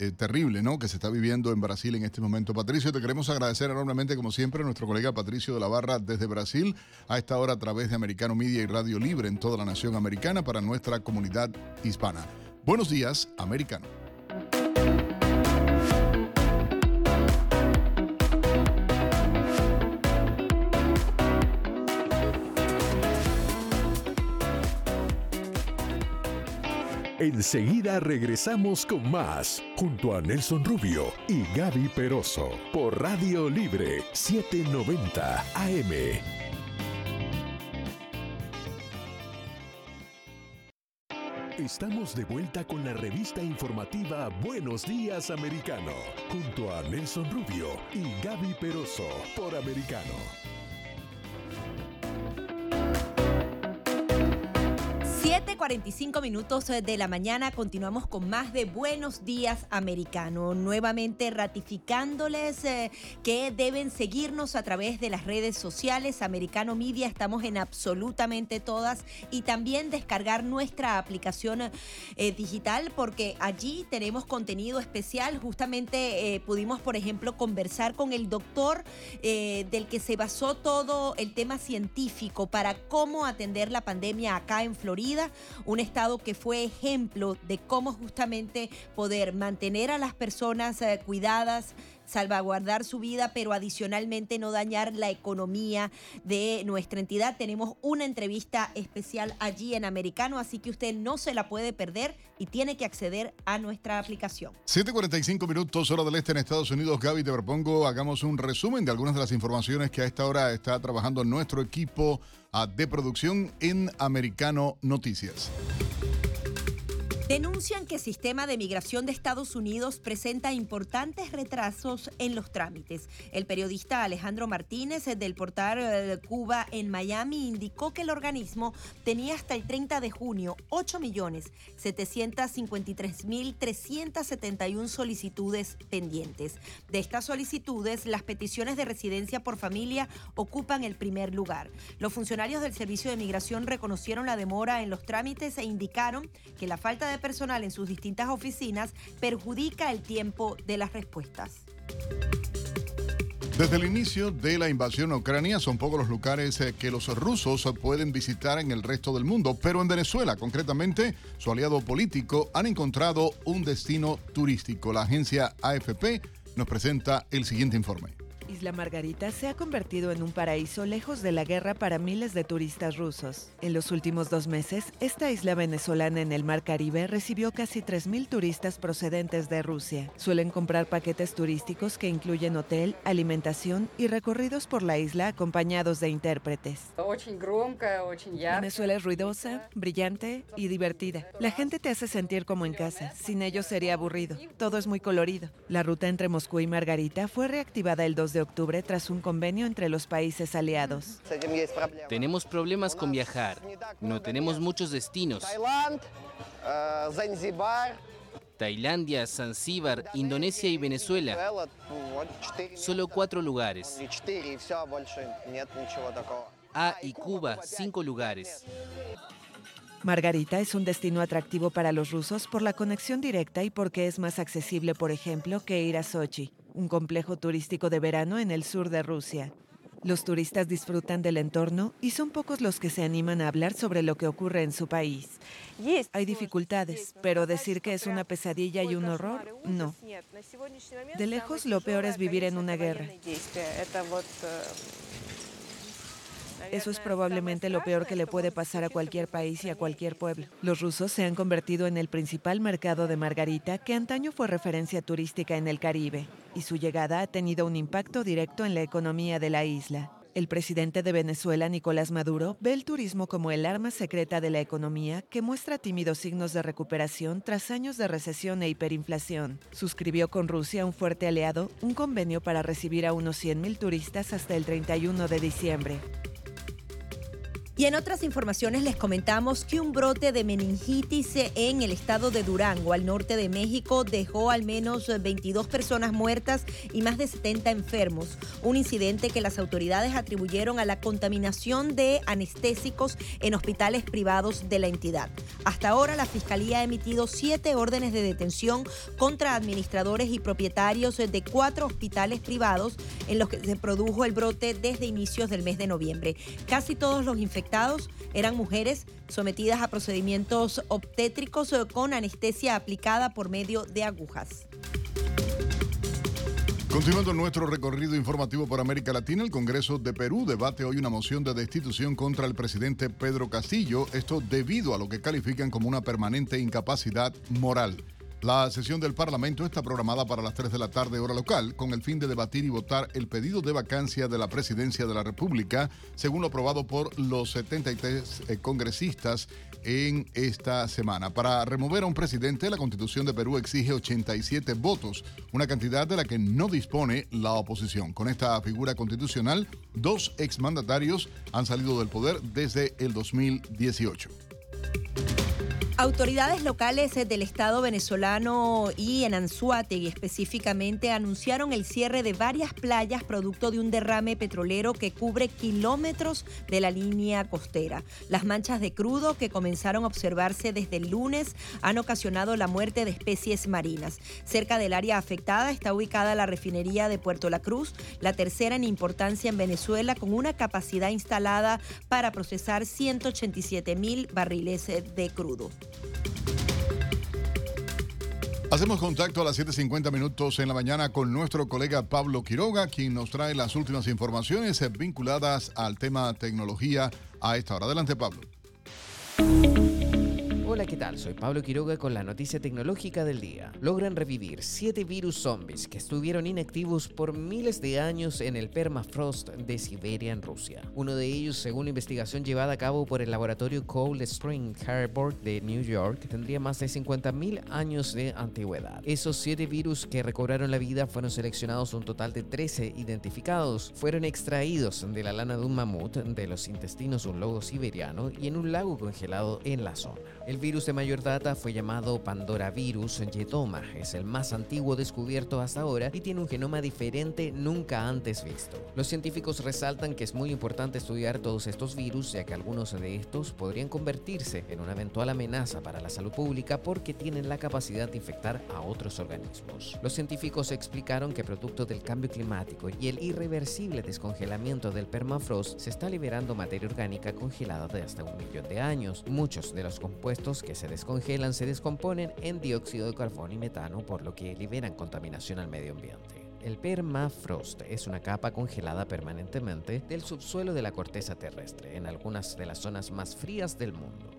eh, terrible, ¿no? Que se está viviendo en Brasil en este momento. Patricio, te queremos agradecer enormemente, como siempre, a nuestro colega Patricio de la Barra desde Brasil, a esta hora a través de Americano Media y Radio Libre en toda la nación americana para nuestra comunidad hispana. Buenos días, americano. Enseguida regresamos con más, junto a Nelson Rubio y Gaby Peroso, por Radio Libre 790 AM. Estamos de vuelta con la revista informativa Buenos Días Americano, junto a Nelson Rubio y Gaby Peroso por Americano. 7:45 minutos de la mañana continuamos con más de Buenos Días Americano, nuevamente ratificándoles eh, que deben seguirnos a través de las redes sociales. Americano Media, estamos en absolutamente todas. Y también descargar nuestra aplicación eh, digital porque allí tenemos contenido especial, justamente eh, pudimos por ejemplo conversar con el doctor del que se basó todo el tema científico para cómo atender la pandemia acá en Florida un estado que fue ejemplo de cómo justamente poder mantener a las personas eh, cuidadas, salvaguardar su vida, pero adicionalmente no dañar la economía de nuestra entidad. Tenemos una entrevista especial allí en Americano, así que usted no se la puede perder y tiene que acceder a nuestra aplicación. 7:45 minutos, hora del este en Estados Unidos. Gaby, te propongo, hagamos un resumen de algunas de las informaciones que a esta hora está trabajando nuestro equipo ah, de producción en Americano Noticias. Denuncian que el sistema de migración de Estados Unidos presenta importantes retrasos en los trámites. El periodista Alejandro Martínez del portal eh, Cuba en Miami indicó que el organismo tenía hasta el 30 de junio 8.753.371 solicitudes pendientes. De estas solicitudes, las peticiones de residencia por familia ocupan el primer lugar. Los funcionarios del Servicio de Migración reconocieron la demora en los trámites e indicaron que la falta de personal en sus distintas oficinas perjudica el tiempo de las respuestas. Desde el inicio de la invasión a Ucrania son pocos los lugares eh, que los rusos pueden visitar en el resto del mundo, pero en Venezuela, concretamente, su aliado político han encontrado un destino turístico. La agencia AFP nos presenta el siguiente informe. Isla Margarita se ha convertido en un paraíso lejos de la guerra para miles de turistas rusos. En los últimos dos meses, esta isla venezolana en el Mar Caribe recibió casi 3.000 turistas procedentes de Rusia. Suelen comprar paquetes turísticos que incluyen hotel, alimentación y recorridos por la isla acompañados de intérpretes. Venezuela es ruidosa, brillante y divertida. La gente te hace sentir como en casa. Sin ellos sería aburrido. Todo es muy colorido. La ruta entre Moscú y Margarita fue reactivada el 2 de octubre tras un convenio entre los países aliados. Tenemos problemas con viajar. No tenemos muchos destinos. Tailandia, Zanzíbar, Indonesia y Venezuela. Solo cuatro lugares. Ah, y Cuba, cinco lugares. Margarita es un destino atractivo para los rusos por la conexión directa y porque es más accesible, por ejemplo, que ir a Sochi un complejo turístico de verano en el sur de Rusia. Los turistas disfrutan del entorno y son pocos los que se animan a hablar sobre lo que ocurre en su país. Hay dificultades, pero decir que es una pesadilla y un horror, no. De lejos, lo peor es vivir en una guerra. Eso es probablemente lo peor que le puede pasar a cualquier país y a cualquier pueblo. Los rusos se han convertido en el principal mercado de margarita que antaño fue referencia turística en el Caribe, y su llegada ha tenido un impacto directo en la economía de la isla. El presidente de Venezuela, Nicolás Maduro, ve el turismo como el arma secreta de la economía que muestra tímidos signos de recuperación tras años de recesión e hiperinflación. Suscribió con Rusia, un fuerte aliado, un convenio para recibir a unos 100.000 turistas hasta el 31 de diciembre. Y en otras informaciones les comentamos que un brote de meningitis en el estado de Durango, al norte de México, dejó al menos 22 personas muertas y más de 70 enfermos. Un incidente que las autoridades atribuyeron a la contaminación de anestésicos en hospitales privados de la entidad. Hasta ahora la Fiscalía ha emitido siete órdenes de detención contra administradores y propietarios de cuatro hospitales privados en los que se produjo el brote desde inicios del mes de noviembre. Casi todos los infectados eran mujeres sometidas a procedimientos obstétricos con anestesia aplicada por medio de agujas. Continuando nuestro recorrido informativo por América Latina, el Congreso de Perú debate hoy una moción de destitución contra el presidente Pedro Castillo, esto debido a lo que califican como una permanente incapacidad moral. La sesión del Parlamento está programada para las 3 de la tarde hora local, con el fin de debatir y votar el pedido de vacancia de la presidencia de la República, según lo aprobado por los 73 eh, congresistas en esta semana. Para remover a un presidente, la Constitución de Perú exige 87 votos, una cantidad de la que no dispone la oposición. Con esta figura constitucional, dos exmandatarios han salido del poder desde el 2018. Autoridades locales eh, del Estado venezolano y en Anzuategui específicamente anunciaron el cierre de varias playas producto de un derrame petrolero que cubre kilómetros de la línea costera. Las manchas de crudo que comenzaron a observarse desde el lunes han ocasionado la muerte de especies marinas. Cerca del área afectada está ubicada la refinería de Puerto La Cruz, la tercera en importancia en Venezuela, con una capacidad instalada para procesar 187 mil barriles eh, de crudo. Hacemos contacto a las 7.50 minutos en la mañana con nuestro colega Pablo Quiroga, quien nos trae las últimas informaciones vinculadas al tema tecnología a esta hora. Adelante, Pablo. Hola, ¿qué tal? Soy Pablo Quiroga con la noticia tecnológica del día. Logran revivir siete virus zombies que estuvieron inactivos por miles de años en el permafrost de Siberia en Rusia. Uno de ellos, según la investigación llevada a cabo por el laboratorio Cold Spring Harbor de New York, tendría más de 50.000 años de antigüedad. Esos siete virus que recobraron la vida fueron seleccionados un total de 13 identificados. Fueron extraídos de la lana de un mamut, de los intestinos de un lobo siberiano y en un lago congelado en la zona. El virus de mayor data fue llamado Pandora virus Yetoma. Es el más antiguo descubierto hasta ahora y tiene un genoma diferente nunca antes visto. Los científicos resaltan que es muy importante estudiar todos estos virus, ya que algunos de estos podrían convertirse en una eventual amenaza para la salud pública porque tienen la capacidad de infectar a otros organismos. Los científicos explicaron que producto del cambio climático y el irreversible descongelamiento del permafrost se está liberando materia orgánica congelada de hasta un millón de años. Muchos de los compuestos que se descongelan se descomponen en dióxido de carbono y metano, por lo que liberan contaminación al medio ambiente. El permafrost es una capa congelada permanentemente del subsuelo de la corteza terrestre en algunas de las zonas más frías del mundo.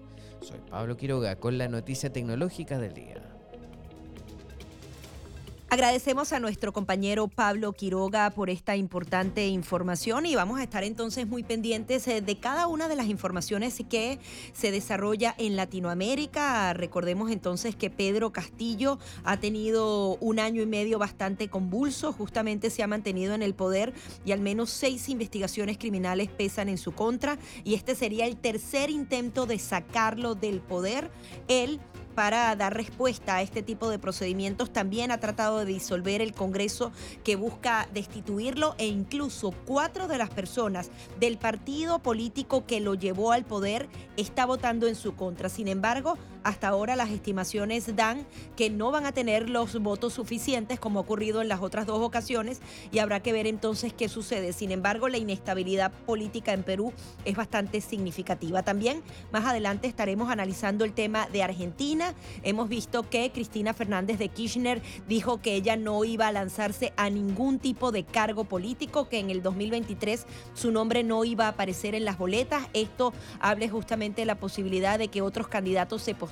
Soy Pablo Quiroga con la noticia tecnológica del día. Agradecemos a nuestro compañero Pablo Quiroga por esta importante información y vamos a estar entonces muy pendientes eh, de cada una de las informaciones que se desarrolla en Latinoamérica. Recordemos entonces que Pedro Castillo ha tenido un año y medio bastante convulso, justamente se ha mantenido en el poder y al menos seis investigaciones criminales pesan en su contra y este sería el tercer intento de sacarlo del poder. Él para dar respuesta a este tipo de procedimientos. También ha tratado de disolver el Congreso que busca destituirlo e incluso cuatro de las personas del partido político que lo llevó al poder está votando en su contra. Sin embargo, hasta ahora las estimaciones dan que no van a tener los votos suficientes como ha ocurrido en las otras dos ocasiones y habrá que ver entonces qué sucede. Sin embargo, la inestabilidad política en Perú es bastante significativa. También más adelante estaremos analizando el tema de Argentina Hemos visto que Cristina Fernández de Kirchner dijo que ella no iba a lanzarse a ningún tipo de cargo político, que en el 2023 su nombre no iba a aparecer en las boletas. Esto hable justamente de la posibilidad de que otros candidatos se postulen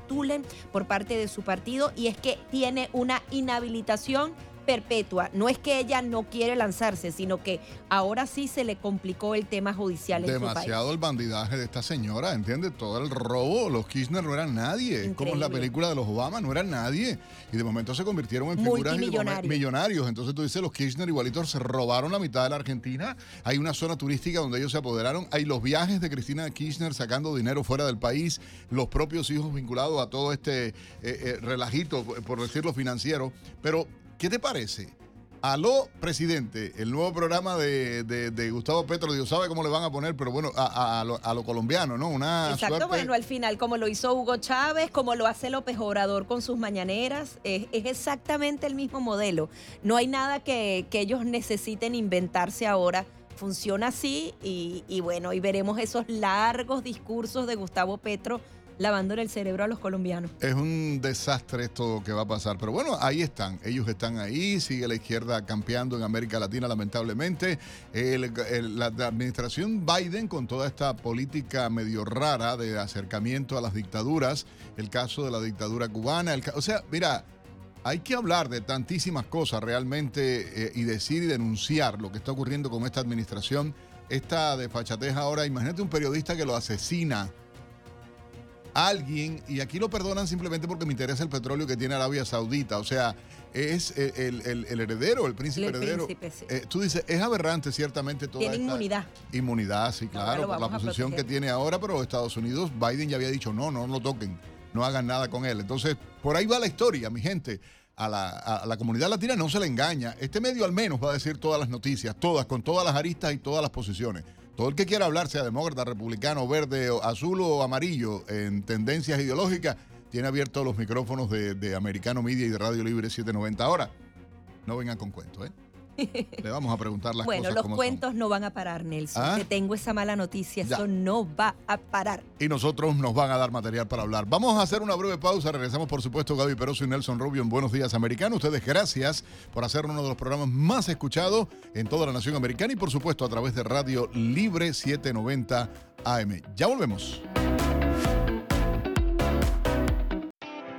por parte de su partido y es que tiene una inhabilitación perpetua. No es que ella no quiere lanzarse, sino que ahora sí se le complicó el tema judicial en Demasiado el bandidaje de esta señora, ¿entiendes? Todo el robo, los Kirchner no eran nadie, como en la película de los Obama, no eran nadie. Y de momento se convirtieron en figuras millonarios. Entonces tú dices, los Kirchner igualitos se robaron la mitad de la Argentina. Hay una zona turística donde ellos se apoderaron. Hay los viajes de Cristina Kirchner sacando dinero fuera del país, los propios hijos vinculados a todo este eh, eh, relajito, por decirlo financiero. Pero ¿Qué te parece? Aló, presidente, el nuevo programa de, Gustavo Petro, Dios sabe cómo le van a poner, pero bueno, a, lo, colombiano, ¿no? Una Exacto, bueno, al final, como lo hizo Hugo Chávez, como lo hace López Obrador con sus mañaneras, es, exactamente el mismo modelo. No hay nada que, ellos necesiten inventarse ahora. Funciona así y, y bueno, y veremos esos largos discursos de Gustavo Petro lavando el cerebro a los colombianos. Es un desastre esto que va a pasar. Pero bueno, ahí están. Ellos están ahí. Sigue la izquierda campeando en América Latina, lamentablemente. la, administración Biden, con toda esta política medio rara de acercamiento a las dictaduras, el caso de la dictadura cubana, o sea, mira. Hay que hablar de tantísimas cosas realmente eh, y decir y denunciar lo que está ocurriendo con esta administración. Esta desfachatez ahora, imagínate un periodista que lo asesina alguien, y aquí lo perdonan simplemente porque me interesa el petróleo que tiene Arabia Saudita, o sea, es el, heredero, el príncipe heredero. Eh, tú dices, es aberrante ciertamente toda Tiene inmunidad. Inmunidad, sí, claro, por la posición que tiene ahora, pero Estados Unidos, Biden ya había dicho, no, no lo toquen, no hagan nada con él. Entonces, por ahí va la historia, mi gente. A la, a la, comunidad latina no se le engaña. Este medio al menos va a decir todas las noticias, todas, con todas las aristas y todas las posiciones. Todo el que quiera hablar, sea demócrata, republicano, verde, azul o amarillo, en tendencias ideológicas, tiene abiertos los micrófonos de, de Americano Media y de Radio Libre 790. Ahora, no vengan con cuentos, ¿eh? Le vamos a preguntar las bueno, cosas. Bueno, los cuentos no van a parar, Nelson. ¿Ah? Te tengo esa mala noticia. Eso no va a parar. Y nosotros nos van a dar material para hablar. Vamos a hacer una breve pausa. Regresamos, por supuesto, Gaby Peroso y Nelson Rubio en Buenos Días Americano. Ustedes, gracias por hacer uno de los programas más escuchados en toda la nación americana y, por supuesto, a través de Radio Libre 790 AM. Ya volvemos.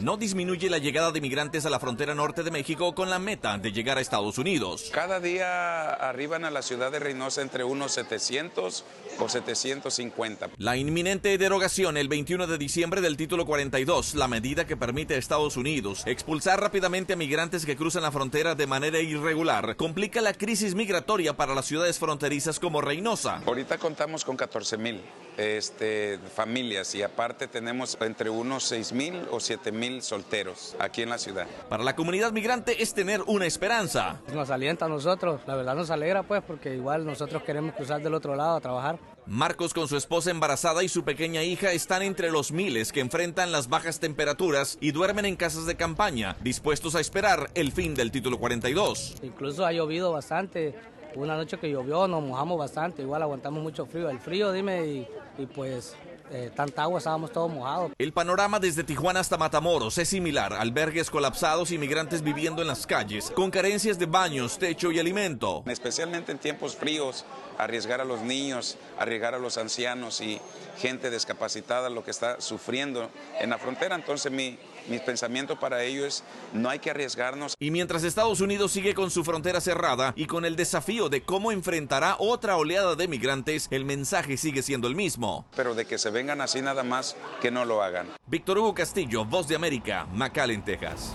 No disminuye la llegada de migrantes a la frontera norte de México con la meta de llegar a Estados Unidos. Cada día arriban a la ciudad de Reynosa entre unos 700 o 750. La inminente derogación el 21 de diciembre del título 42, la medida que permite a Estados Unidos expulsar rápidamente a migrantes que cruzan la frontera de manera irregular, complica la crisis migratoria para las ciudades fronterizas como Reynosa. Ahorita contamos con 14 mil este, familias y aparte tenemos entre unos 6 mil o 7 mil solteros aquí en la ciudad. Para la comunidad migrante es tener una esperanza. Nos alienta a nosotros, la verdad nos alegra pues porque igual nosotros queremos cruzar del otro lado a trabajar. Marcos con su esposa embarazada y su pequeña hija están entre los miles que enfrentan las bajas temperaturas y duermen en casas de campaña, dispuestos a esperar el fin del título 42. Incluso ha llovido bastante. Una noche que llovió nos mojamos bastante, igual aguantamos mucho frío. El frío, dime, y y pues eh, tanta agua, estábamos todos mojados. El panorama desde Tijuana hasta Matamoros es similar. Albergues colapsados, inmigrantes viviendo en las calles, con carencias de baños, techo y alimento. Especialmente en tiempos fríos, arriesgar a los niños, arriesgar a los ancianos y gente discapacitada lo que está sufriendo en la frontera. Entonces mi, mi pensamiento para ello es no hay que arriesgarnos. Y mientras Estados Unidos sigue con su frontera cerrada y con el desafío de cómo enfrentará otra oleada de migrantes, el mensaje sigue siendo el mismo. Pero de que se vengan así nada más, que no lo hagan. Víctor Hugo Castillo, Voz de América, McAllen, Texas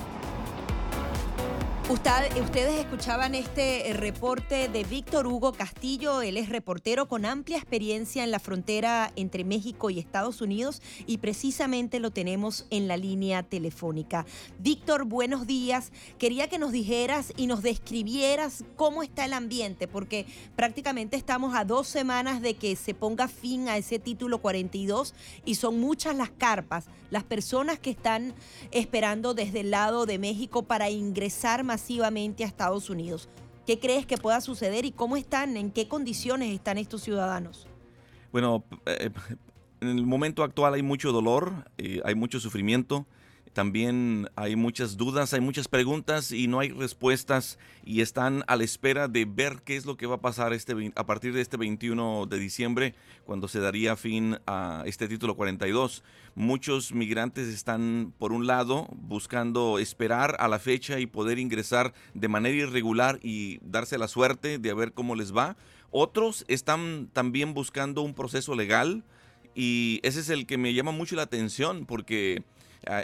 ustedes escuchaban este eh, reporte de Víctor Hugo Castillo, él es reportero con amplia experiencia en la frontera entre México y Estados Unidos y precisamente lo tenemos en la línea telefónica. Víctor, buenos días. Quería que nos dijeras y nos describieras cómo está el ambiente, porque prácticamente estamos a dos semanas de que se ponga fin a ese título 42 y son muchas las carpas, las personas que están esperando desde el lado de México para ingresar masivamente a Estados Unidos. ¿Qué crees que pueda suceder y cómo están, en qué condiciones están estos ciudadanos? Bueno, eh, en el momento actual hay mucho dolor, eh, hay mucho sufrimiento también hay muchas dudas, hay muchas preguntas y no hay respuestas y están a la espera de ver qué es lo que va a pasar este, a partir de este 21 de diciembre cuando se daría fin a este título 42. Muchos migrantes están por un lado buscando esperar a la fecha y poder ingresar de manera irregular y darse la suerte de ver cómo les va. Otros están también buscando un proceso legal y ese es el que me llama mucho la atención porque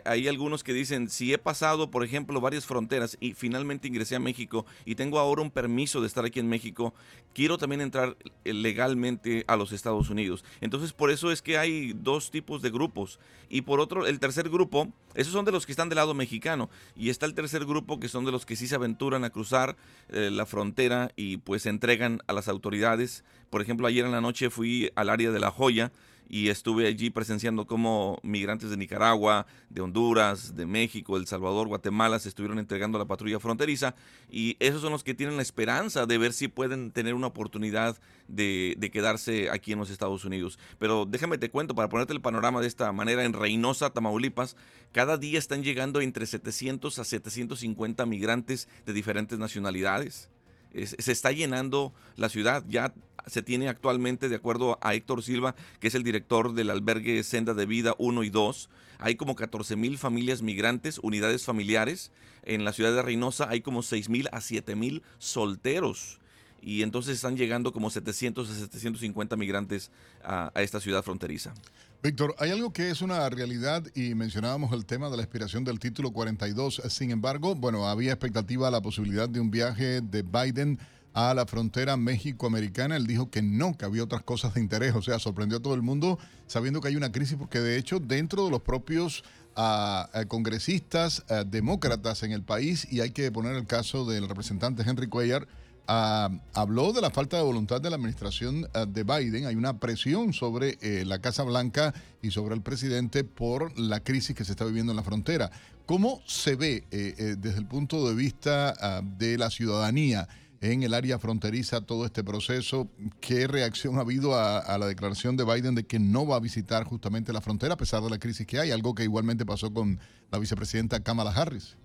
hay algunos que dicen, si he pasado, por ejemplo, varias fronteras y finalmente ingresé a México y tengo ahora un permiso de estar aquí en México, quiero también entrar eh, legalmente a los Estados Unidos. Entonces, por eso es que hay dos tipos de grupos. Y por otro, el tercer grupo, esos son de los que están del lado mexicano. Y está el tercer grupo que son de los que sí se aventuran a cruzar eh, la frontera y pues se entregan a las autoridades. Por ejemplo, ayer en la noche fui al área de La Joya y estuve allí presenciando cómo migrantes de Nicaragua, de Honduras, de México, El Salvador, Guatemala se estuvieron entregando a la patrulla fronteriza y esos son los que tienen la esperanza de ver si pueden tener una oportunidad de, quedarse aquí en los Estados Unidos. Pero déjame te cuento, para ponerte el panorama de esta manera, en Reynosa, Tamaulipas, cada día están llegando entre 700 a 750 migrantes de diferentes nacionalidades se está llenando la ciudad. Ya se tiene actualmente, de acuerdo a Héctor Silva, que es el director del albergue Senda de Vida 1 y 2, hay como 14 mil familias migrantes, unidades familiares. En la ciudad de Reynosa hay como 6 mil a 7 mil solteros. Y entonces están llegando como 700 a 750 migrantes a esta ciudad fronteriza. Víctor, hay algo que es una realidad y mencionábamos el tema de la expiración del título 42. Sin embargo, bueno, había expectativa la posibilidad de un viaje de Biden a la frontera México-Americana. Él dijo que no, que había otras cosas de interés. O sea, sorprendió a todo el mundo sabiendo que hay una crisis porque de hecho dentro de los propios ah, ah, congresistas ah, demócratas en el país, y hay que poner el caso del representante Henry Cuellar, Ah, habló de la falta de voluntad de la administración ah, de Biden. Hay una presión sobre eh, la Casa Blanca y sobre el presidente por la crisis que se está viviendo en la frontera. ¿Cómo se ve eh, eh, desde el punto de vista ah, de la ciudadanía en el área fronteriza todo este proceso? ¿Qué reacción ha habido a, la declaración de Biden de que no va a visitar justamente la frontera a pesar de la crisis que hay? Algo que igualmente pasó con la vicepresidenta Kamala Harris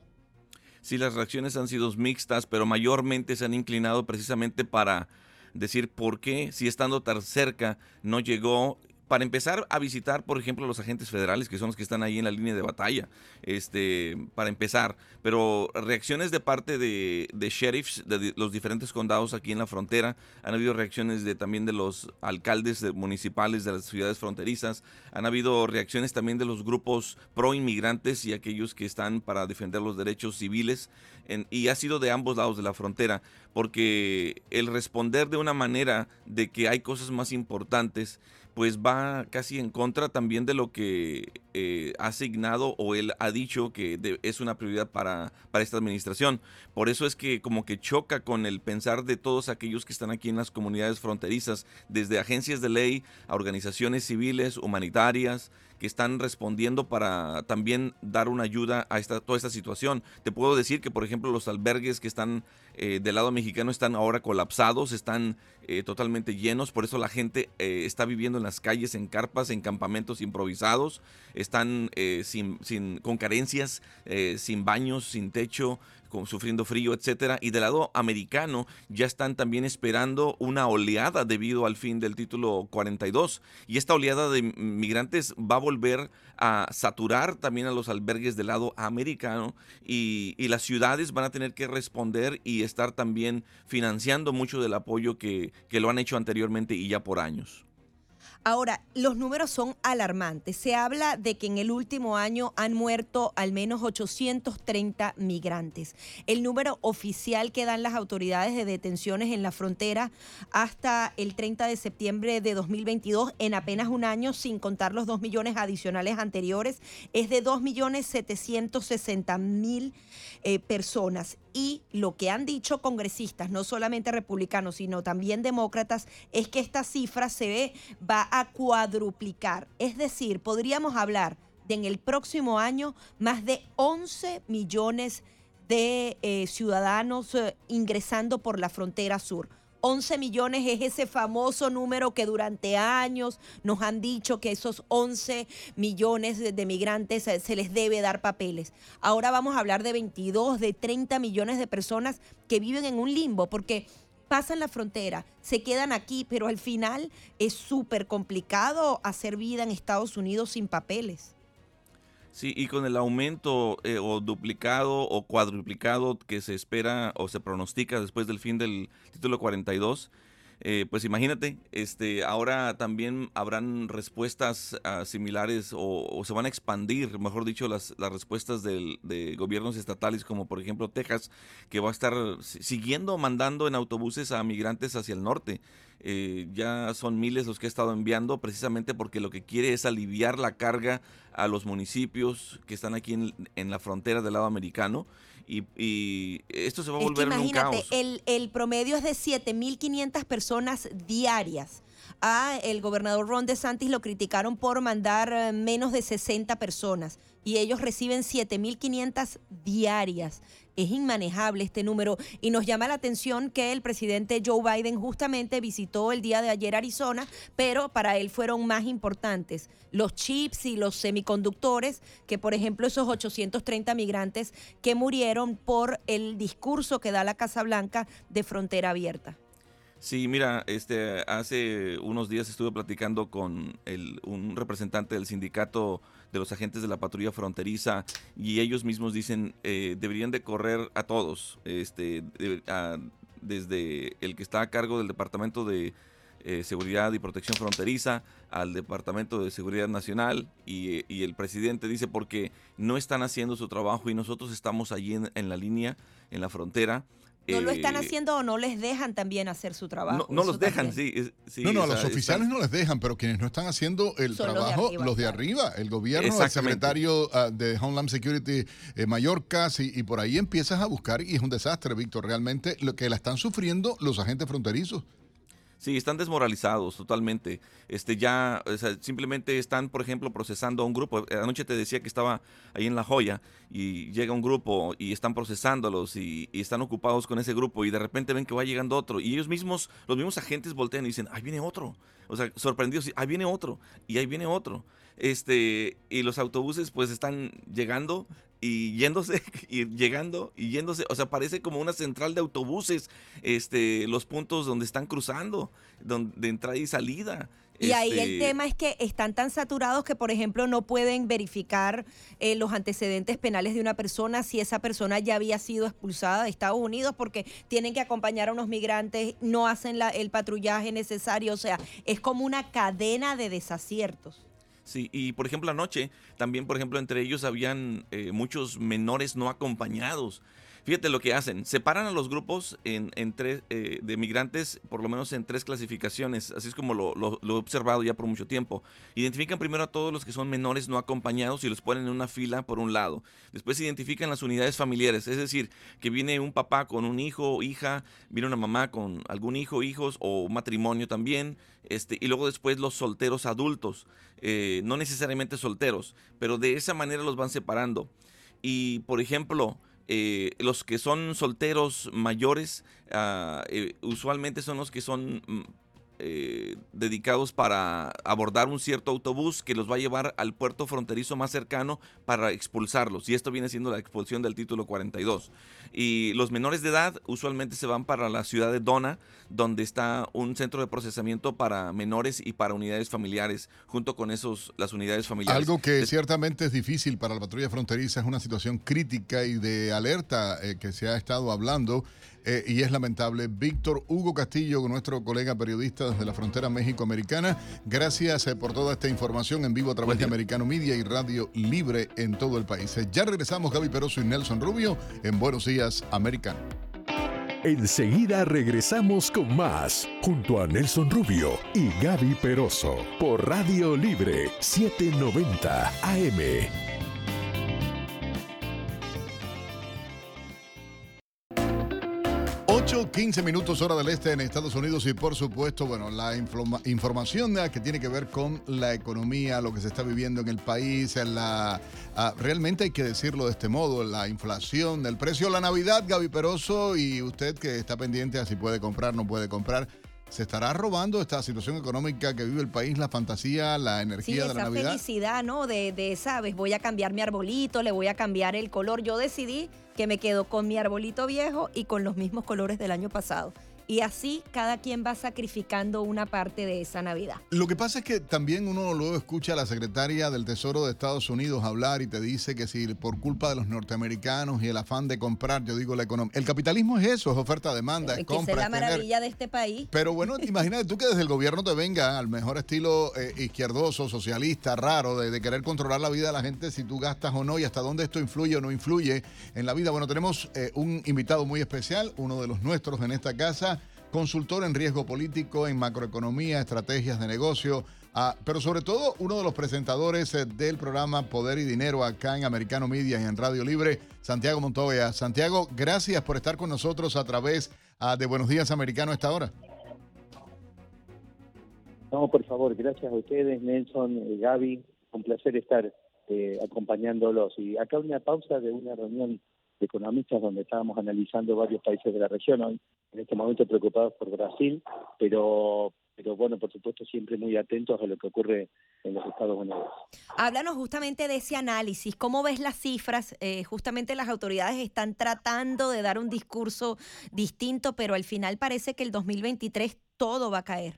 sí las reacciones han sido mixtas, pero mayormente se han inclinado precisamente para decir por qué, si estando tan cerca, no llegó para empezar a visitar, por ejemplo, los agentes federales, que son los que están ahí en la línea de batalla, este, para empezar. Pero reacciones de parte de, sheriffs de los diferentes condados aquí en la frontera, han habido reacciones de también de los alcaldes municipales de las ciudades fronterizas, han habido reacciones también de los grupos pro inmigrantes y aquellos que están para defender los derechos civiles, y ha sido de ambos lados de la frontera, porque el responder de una manera de que hay cosas más importantes, pues va casi en contra también de lo que eh, ha asignado o él ha dicho que es una prioridad para, para esta administración. Por eso es que como que choca con el pensar de todos aquellos que están aquí en las comunidades fronterizas, desde agencias de ley a organizaciones civiles, humanitarias, que están respondiendo para también dar una ayuda a esta, toda esta situación. Te puedo decir que, por ejemplo, los albergues que están eh, del lado mexicano están ahora colapsados, están eh, totalmente llenos, por eso la gente eh, está viviendo en las calles, en carpas, en campamentos improvisados, están sin, sin, con carencias, sin baños, sin techo, sufriendo frío, etcétera. Y del lado americano ya están también esperando una oleada debido al fin del título 42. Y esta oleada de migrantes va a volver a saturar también a los albergues del lado americano y, las ciudades van a tener que responder y estar también financiando mucho del apoyo que, que lo han hecho anteriormente y ya por años. Ahora, los números son alarmantes. Se habla de que en el último año han muerto al menos 830 migrantes. El número oficial que dan las autoridades de detenciones en la frontera hasta el 30 de septiembre de 2022, en apenas un año, sin contar los 2 millones adicionales anteriores, es de 2.760.000 eh, personas. Y lo que han dicho congresistas, no solamente republicanos, sino también demócratas, es que esta cifra se ve, va a cuadruplicar. Es decir, podríamos hablar de en el próximo año más de 11 millones de eh, ciudadanos eh, ingresando por la frontera sur. 11 millones es ese famoso número que durante años nos han dicho que esos 11 millones de, migrantes eh, se les debe dar papeles. Ahora vamos a hablar de 22, de 30 millones de personas que viven en un limbo porque pasan la frontera, se quedan aquí, pero al final es súper complicado hacer vida en Estados Unidos sin papeles. Sí, y con el aumento eh, o duplicado o cuadruplicado que se espera o se pronostica después del fin del título 42, eh, pues imagínate, este, ahora también habrán respuestas ah, similares o, se van a expandir, mejor dicho, las, respuestas de gobiernos estatales como por ejemplo Texas, que va a estar siguiendo mandando en autobuses a migrantes hacia el norte. Eh, ya son miles los que ha estado enviando precisamente porque lo que quiere es aliviar la carga a los municipios que están aquí en la frontera del lado americano y, esto se va a Es que volver en un imagínate, caos. el, el promedio es de 7.500 personas diarias. A el gobernador Ron DeSantis lo criticaron por mandar eh, menos de 60 personas y ellos reciben 7.500 diarias. Es inmanejable este número y nos llama la atención que el presidente Joe Biden justamente visitó el día de ayer Arizona, pero para él fueron más importantes los chips y los semiconductores que, por ejemplo, esos 830 migrantes que murieron por el discurso que da la Casa Blanca de frontera abierta. Sí, mira, este, hace unos días estuve platicando con el, un representante del sindicato de los agentes de la patrulla fronteriza y ellos mismos dicen eh, deberían de correr a todos, este, a- desde el que está a cargo del departamento de eh, seguridad y protección fronteriza al departamento de seguridad nacional y, y el presidente dice porque no están haciendo su trabajo y nosotros estamos allí en la línea, en la frontera. No lo están eh, haciendo o no les dejan también hacer su trabajo. no, no los dejan, sí. es- sí, no, no, a los sea, oficiales están- no les dejan, pero quienes no están haciendo el Son los de trabajo, arriba, los de claro. arriba, el gobierno, el secretario ah, de Homeland Security eh, Mallorca, sí, y por ahí empiezas a buscar y es un desastre, Víctor, realmente lo que la están sufriendo los agentes fronterizos. Sí, están desmoralizados totalmente. Este ya, o sea, simplemente están, por ejemplo, procesando a un grupo. Eh, Anoche te decía que estaba ahí en La Joya y llega un grupo y están procesándolos y, y están ocupados con ese grupo y de repente ven que va llegando otro y ellos mismos, los mismos agentes voltean y dicen, ahí viene otro. O sea, sorprendidos, ahí viene otro y ahí viene otro. Este, y los autobuses pues están llegando y yéndose y llegando y yéndose, o sea, parece como una central de autobuses, este, los puntos donde están cruzando, donde de entrada y salida. Y ahí el Este, tema es que están tan saturados que, por ejemplo, no pueden verificar eh, los antecedentes penales de una persona si esa persona ya había sido expulsada de Estados Unidos porque tienen que acompañar a unos migrantes, no hacen la- el patrullaje necesario. O sea, es como una cadena de desaciertos. Sí, y por ejemplo anoche, también por ejemplo entre ellos habían eh, muchos menores no acompañados. Fíjate lo que hacen, separan a los grupos en, tres, eh, de migrantes por lo menos en tres clasificaciones, así es como lo, he observado ya por mucho tiempo. Identifican primero a todos los que son menores no acompañados y los ponen en una fila por un lado. Después identifican las unidades familiares, es decir, que viene un papá con un hijo, hija, viene una mamá con algún hijo, hijos o matrimonio también, este, y luego después los solteros adultos, eh, no necesariamente solteros, pero de esa manera los van separando. Y por ejemplo, eh, los que son solteros mayores, eh, usualmente son los que son mm, eh, dedicados para abordar un cierto autobús que los va a llevar al puerto fronterizo más cercano para expulsarlos. Y esto viene siendo la expulsión del título 42. Y los menores de edad usualmente se van para la ciudad de Dona, donde está un centro de procesamiento para menores y para unidades familiares, junto con esos las unidades familiares. Algo que ciertamente es difícil para la patrulla fronteriza, es una situación crítica y de alerta eh, que se ha estado hablando eh, y es lamentable. Víctor Hugo Castillo, nuestro colega periodista desde la frontera México-Americana, gracias eh, por toda esta información en vivo a través de Americano Media y Radio Libre en todo el país. Eh, Ya regresamos, Gaby Peroso y Nelson Rubio, en Buenos Días, Americano. Enseguida regresamos con más, junto a Nelson Rubio y Gaby Peroso, por Radio Libre 790 AM. 8, 15 minutos hora del este en Estados Unidos y por supuesto, bueno, la informa- información eh, que tiene que ver con la economía, lo que se está viviendo en el país, en la, ah, realmente hay que decirlo de este modo, la inflación, el precio la Navidad, Gaby Peroso, y usted que está pendiente a si puede comprar, no puede comprar. ¿Se estará robando esta situación económica que vive el país, la fantasía, la Sí, energía de la esa Navidad? felicidad, ¿no? De, de, ¿sabes? Voy a cambiar mi arbolito, le voy a cambiar el color. Yo decidí que me quedo con mi arbolito viejo y con los mismos colores del año pasado. Y así cada quien va sacrificando una parte de esa Navidad. Lo que pasa es que también uno luego escucha a la secretaria del Tesoro de Estados Unidos hablar y te dice que si por culpa de los norteamericanos y el afán de comprar, yo digo la economía. El capitalismo es eso, es oferta-demanda, es Es que esa compra, es la es maravilla de este país. Pero bueno, imagínate tú que desde el gobierno te venga al mejor estilo eh, izquierdoso, socialista, raro, de, de querer controlar la vida de la gente, si tú gastas o no y hasta dónde esto influye o no influye en la vida. Bueno, tenemos eh, un invitado muy especial, uno de los nuestros en esta casa, consultor en riesgo político, en macroeconomía, estrategias de negocio. Ah, pero sobre todo uno de los presentadores eh, del programa Poder y Dinero acá en Americano Media y en Radio Libre, Santiago Montoya. Santiago, gracias por estar con nosotros a través ah, de Buenos Días Americano a esta hora. No, por favor, gracias a ustedes, Nelson, eh, Gaby. Un placer estar eh, acompañándolos. Y acá una pausa de una reunión economistas donde estábamos analizando varios países de la región, hoy en este momento preocupados por Brasil, pero pero bueno, por supuesto siempre muy atentos a lo que ocurre en los Estados Unidos. Háblanos justamente de ese análisis, ¿cómo ves las cifras? Eh, justamente las autoridades están tratando de dar un discurso distinto, pero al final parece que el 2023 todo va a caer.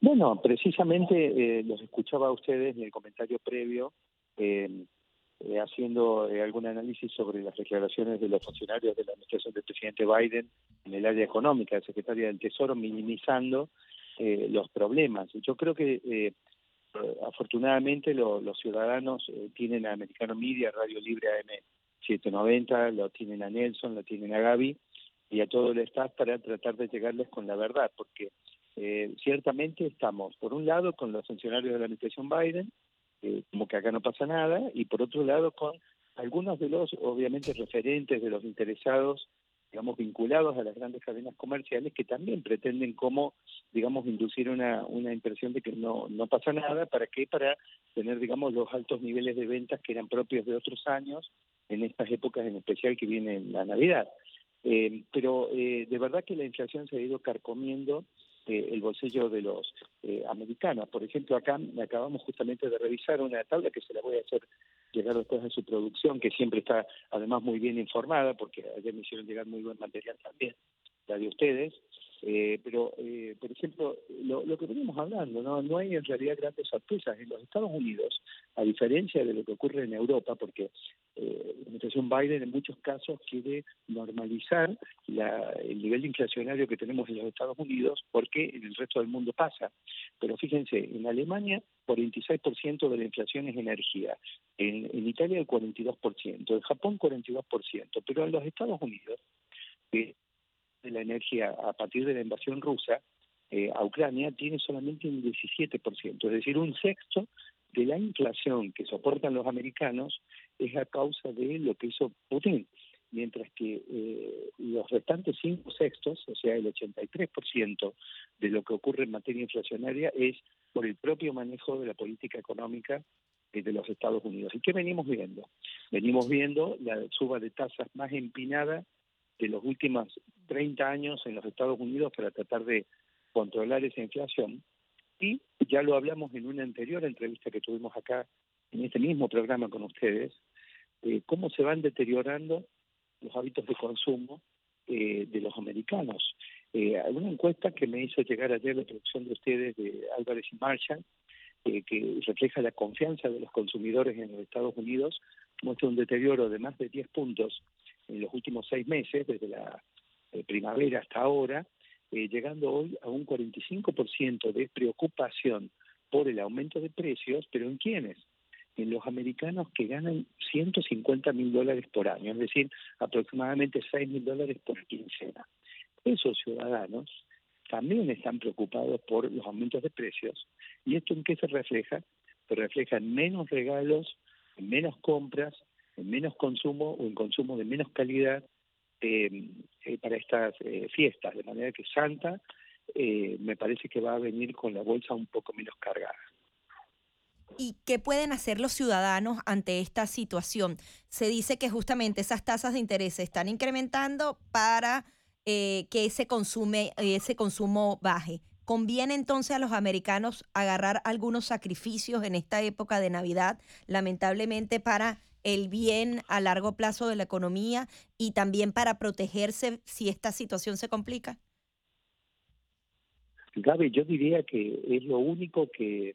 Bueno, precisamente eh, los escuchaba a ustedes en el comentario previo. Eh, eh, haciendo eh, algún análisis sobre las declaraciones de los funcionarios de la administración del presidente Biden en el área económica, el secretario del Tesoro, minimizando eh, los problemas. Yo creo que afortunadamente los ciudadanos tienen a Americano Media, Radio Libre AM790, lo tienen a Nelson, lo tienen a Gaby y a todo el staff para tratar de llegarles con la verdad, porque ciertamente estamos, por un lado, con los funcionarios de la administración Biden, eh, como que acá no pasa nada, y por otro lado con algunos de los, obviamente, referentes de los interesados, digamos, vinculados a las grandes cadenas comerciales que también pretenden como, digamos, inducir una, una impresión de que no, no pasa nada, ¿para qué? Para tener, digamos, los altos niveles de ventas que eran propios de otros años, en estas épocas en especial que viene la Navidad. Eh, pero eh, de verdad que la inflación se ha ido carcomiendo eh, el bolsillo de los eh, americanos. Por ejemplo, acá acabamos justamente de revisar una tabla que se la voy a hacer llegar después de su producción, que siempre está además muy bien informada, porque ayer me hicieron llegar muy buen material también, la de ustedes, eh, pero, eh, por ejemplo, lo, lo, que venimos hablando, ¿no? no hay en realidad grandes sorpresas. En los Estados Unidos, a diferencia de lo que ocurre en Europa, porque eh, la administración Biden en muchos casos quiere normalizar la, el nivel inflacionario que tenemos en los Estados Unidos, porque en el resto del mundo pasa. Pero fíjense, en Alemania 46% de la inflación es energía, en, en Italia el 42%, en Japón 42%, pero en los Estados Unidos... Eh, de la energía a partir de la invasión rusa eh, a Ucrania tiene solamente un 17%, es decir, un sexto de la inflación que soportan los americanos es a causa de lo que hizo Putin, mientras que eh, los restantes cinco sextos, o sea, el 83% de lo que ocurre en materia inflacionaria es por el propio manejo de la política económica de los Estados Unidos. ¿Y qué venimos viendo? Venimos viendo la suba de tasas más empinada de los últimos 30 años en los Estados Unidos para tratar de controlar esa inflación. Y ya lo hablamos en una anterior entrevista que tuvimos acá en este mismo programa con ustedes, cómo se van deteriorando los hábitos de consumo eh, de los americanos. Eh, una encuesta que me hizo llegar ayer la producción de ustedes de Álvarez y Marshall, eh, que refleja la confianza de los consumidores en los Estados Unidos, muestra un deterioro de más de 10 puntos en los últimos seis meses, desde la eh, primavera hasta ahora, eh, llegando hoy a un 45% de preocupación por el aumento de precios, pero ¿en quiénes? En los americanos que ganan 150 mil dólares por año, es decir, aproximadamente 6 mil dólares por quincena. Esos ciudadanos también están preocupados por los aumentos de precios. ¿Y esto en qué se refleja? Se refleja en menos regalos, en menos compras, en menos consumo o en consumo de menos calidad eh, eh, para estas eh, fiestas, de manera que Santa me parece que va a venir con la bolsa un poco menos cargada. ¿Y qué pueden hacer los ciudadanos ante esta situación? Se dice que justamente esas tasas de interés se están incrementando para que ese, consume, ese consumo baje. ¿Conviene entonces a los americanos agarrar algunos sacrificios en esta época de Navidad, lamentablemente para el bien a largo plazo de la economía y también para protegerse si esta situación se complica? Gaby, yo diría que es lo único que,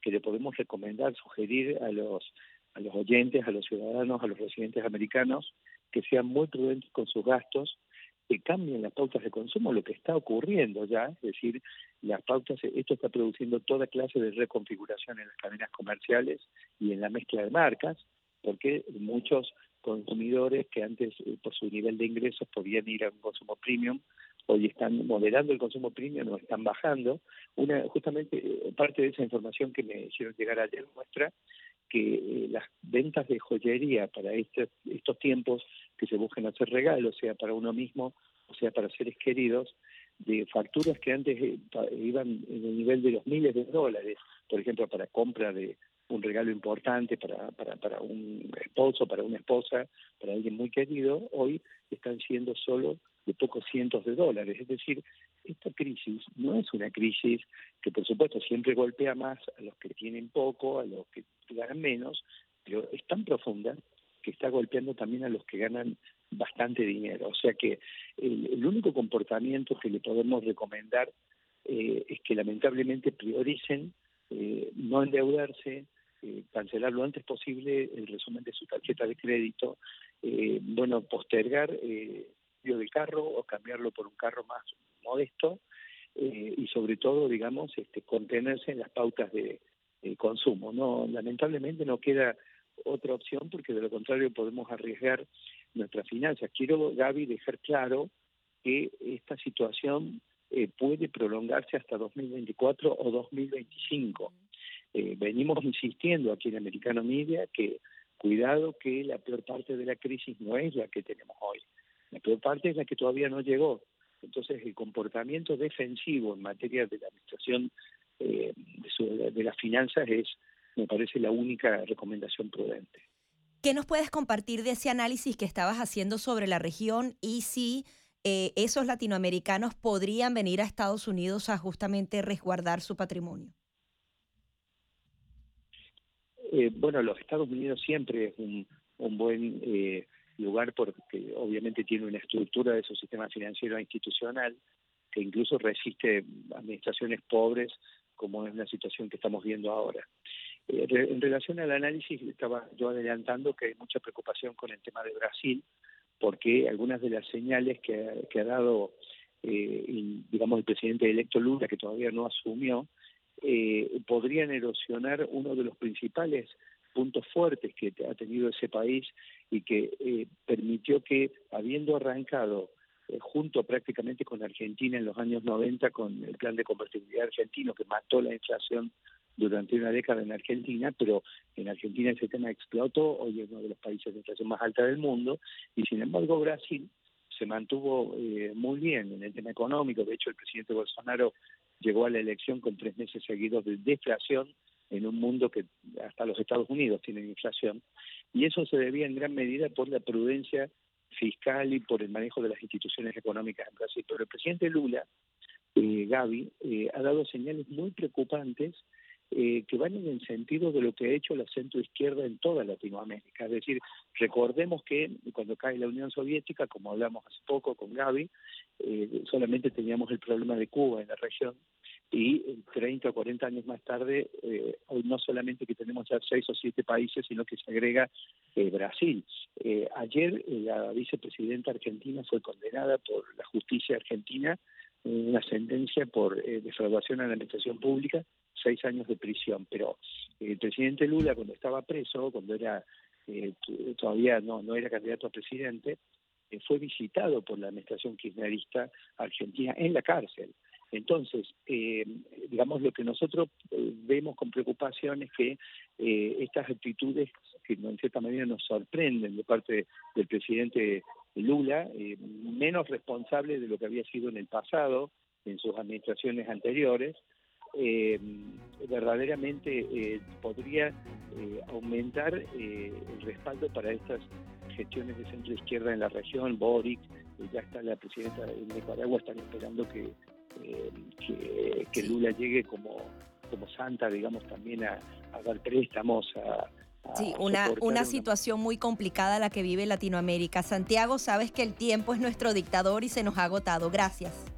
que le podemos recomendar, sugerir a los, a los oyentes, a los ciudadanos, a los residentes americanos, que sean muy prudentes con sus gastos, que cambien las pautas de consumo, lo que está ocurriendo ya, es decir, las pautas, esto está produciendo toda clase de reconfiguración en las cadenas comerciales y en la mezcla de marcas, porque muchos consumidores que antes eh, por su nivel de ingresos podían ir a un consumo premium, hoy están moderando el consumo premium o están bajando. Una justamente eh, parte de esa información que me hicieron llegar ayer muestra que eh, las ventas de joyería para este, estos tiempos que se buscan hacer regalos, sea para uno mismo o sea para seres queridos, de facturas que antes iban en el nivel de los miles de dólares, por ejemplo, para compra de un regalo importante para, para, un esposo, para una esposa, para alguien muy querido, hoy están siendo solo de pocos cientos de dólares. Es decir, esta crisis no es una crisis que por supuesto siempre golpea más a los que tienen poco, a los que ganan menos, pero es tan profunda que está golpeando también a los que ganan bastante dinero. O sea que el, único comportamiento que le podemos recomendar eh, es que lamentablemente prioricen eh, no endeudarse, eh, cancelar lo antes posible el resumen de su tarjeta de crédito, eh, bueno, postergar eh, el del carro o cambiarlo por un carro más modesto eh, y sobre todo, digamos, este, contenerse en las pautas de, consumo. No, lamentablemente no queda otra opción porque de lo contrario podemos arriesgar nuestras finanzas. Quiero, Gaby, dejar claro que esta situación puede prolongarse hasta 2024 o 2025. Eh, venimos insistiendo aquí en Americano Media que cuidado que la peor parte de la crisis no es la que tenemos hoy. La peor parte es la que todavía no llegó. Entonces, el comportamiento defensivo en materia de la administración eh, de, las finanzas es, me parece, la única recomendación prudente. ¿Qué nos puedes compartir de ese análisis que estabas haciendo sobre la región y si eh, esos latinoamericanos podrían venir a Estados Unidos a justamente resguardar su patrimonio? Eh, bueno, los Estados Unidos siempre es un, buen eh, lugar porque obviamente tiene una estructura de su sistema financiero institucional que incluso resiste administraciones pobres como es la situación que estamos viendo ahora. Eh, en relación al análisis, estaba yo adelantando que hay mucha preocupación con el tema de Brasil, porque algunas de las señales que, que ha dado, digamos, el presidente electo Lula, que todavía no asumió, eh, podrían erosionar uno de los principales puntos fuertes que ha tenido ese país y que eh, permitió que, habiendo arrancado eh, junto prácticamente con Argentina en los años 90 con el plan de convertibilidad argentino que mató la inflación durante una década en Argentina, pero en Argentina ese tema explotó, hoy es uno de los países de inflación más alta del mundo, y sin embargo Brasil se mantuvo eh, muy bien en el tema económico, de hecho el presidente Bolsonaro llegó a la elección con tres meses seguidos de deflación en un mundo que hasta los Estados Unidos tienen inflación, y eso se debía en gran medida por la prudencia fiscal y por el manejo de las instituciones económicas en Brasil. Pero el presidente Lula, eh, Gaby, eh, ha dado señales muy preocupantes eh, que van en el sentido de lo que ha hecho la centro izquierda en toda Latinoamérica. Es decir, recordemos que cuando cae la Unión Soviética, como hablamos hace poco con Gaby, eh, solamente teníamos el problema de Cuba en la región y 30 o 40 años más tarde, eh, hoy no solamente que tenemos ya seis o siete países, sino que se agrega Brasil. ayer la vicepresidenta argentina fue condenada por la justicia argentina una sentencia por defraudación a la administración pública seis años de prisión. Pero el presidente Lula, cuando estaba preso, cuando era eh, todavía no, no era candidato a presidente, eh, fue visitado por la administración kirchnerista argentina en la cárcel. Entonces, eh, digamos, lo que nosotros vemos con preocupación es que estas actitudes, que en cierta manera nos sorprenden de parte del presidente Lula, menos responsable de lo que había sido en el pasado, en sus administraciones anteriores, eh, verdaderamente eh, podría eh, aumentar eh, el respaldo para estas gestiones de centro izquierda en la región. Boric, ya está la presidenta de Nicaragua, están esperando que, que, Lula llegue como, como santa, digamos, también a, dar préstamos, a, Sí, una, una situación muy complicada la que vive Latinoamérica. Santiago, sabes que el tiempo es nuestro dictador y se nos ha agotado. Gracias.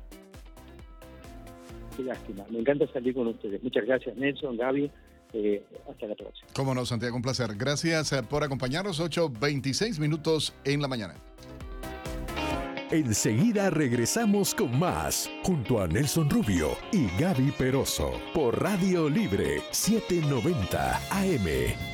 Qué lástima. Me encanta salir con ustedes. Muchas gracias, Nelson, Gaby. Eh, hasta la próxima. Cómo no, Santiago, un placer. Gracias eh, por acompañarnos. 8.26 minutos en la mañana. Enseguida regresamos con más, junto a Nelson Rubio y Gaby Peroso, por Radio Libre 790 AM.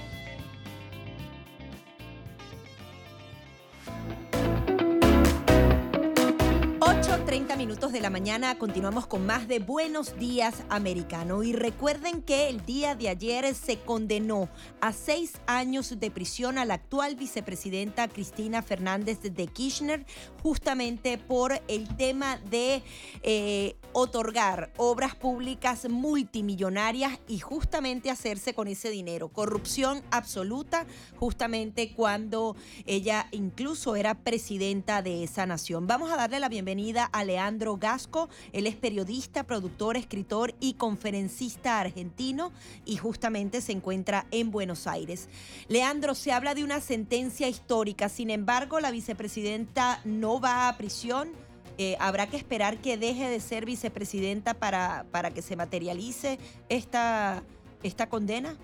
30 minutos de la mañana continuamos con más de Buenos Días Americano. Y recuerden que el día de ayer se condenó a seis años de prisión a la actual vicepresidenta Cristina Fernández de Kirchner, justamente por el tema de eh, otorgar obras públicas multimillonarias y justamente hacerse con ese dinero. Corrupción absoluta, justamente cuando ella incluso era presidenta de esa nación. Vamos a darle la bienvenida a Leandro Gasco. Él es periodista, productor, escritor y conferencista argentino y justamente se encuentra en Buenos Aires. Leandro, se habla de una sentencia histórica, sin embargo, la vicepresidenta no va a prisión. Eh, habrá que esperar que deje de ser vicepresidenta para, para que se materialice esta, esta condena.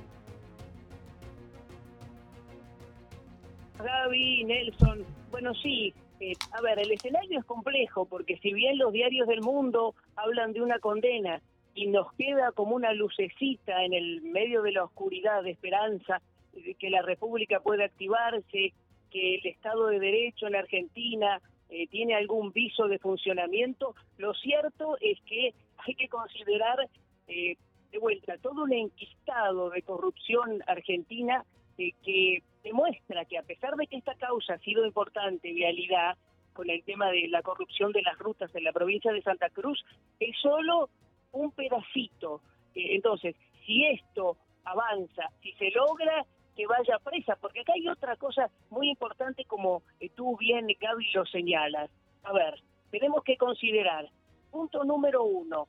Gaby, Nelson, bueno, sí, eh, a ver, el escenario es complejo porque si bien los diarios del mundo hablan de una condena y nos queda como una lucecita en el medio de la oscuridad de esperanza de que la República puede activarse, que el Estado de Derecho en Argentina eh, tiene algún viso de funcionamiento, lo cierto es que hay que considerar eh, de vuelta todo un enquistado de corrupción argentina que demuestra que a pesar de que esta causa ha sido importante, vialidad, con el tema de la corrupción de las rutas en la provincia de Santa Cruz, es solo un pedacito. Eh, entonces, si esto avanza, si se logra que vaya presa, porque acá hay otra cosa muy importante como eh, tú bien, Gaby, lo señalas. A ver, tenemos que considerar, punto número uno,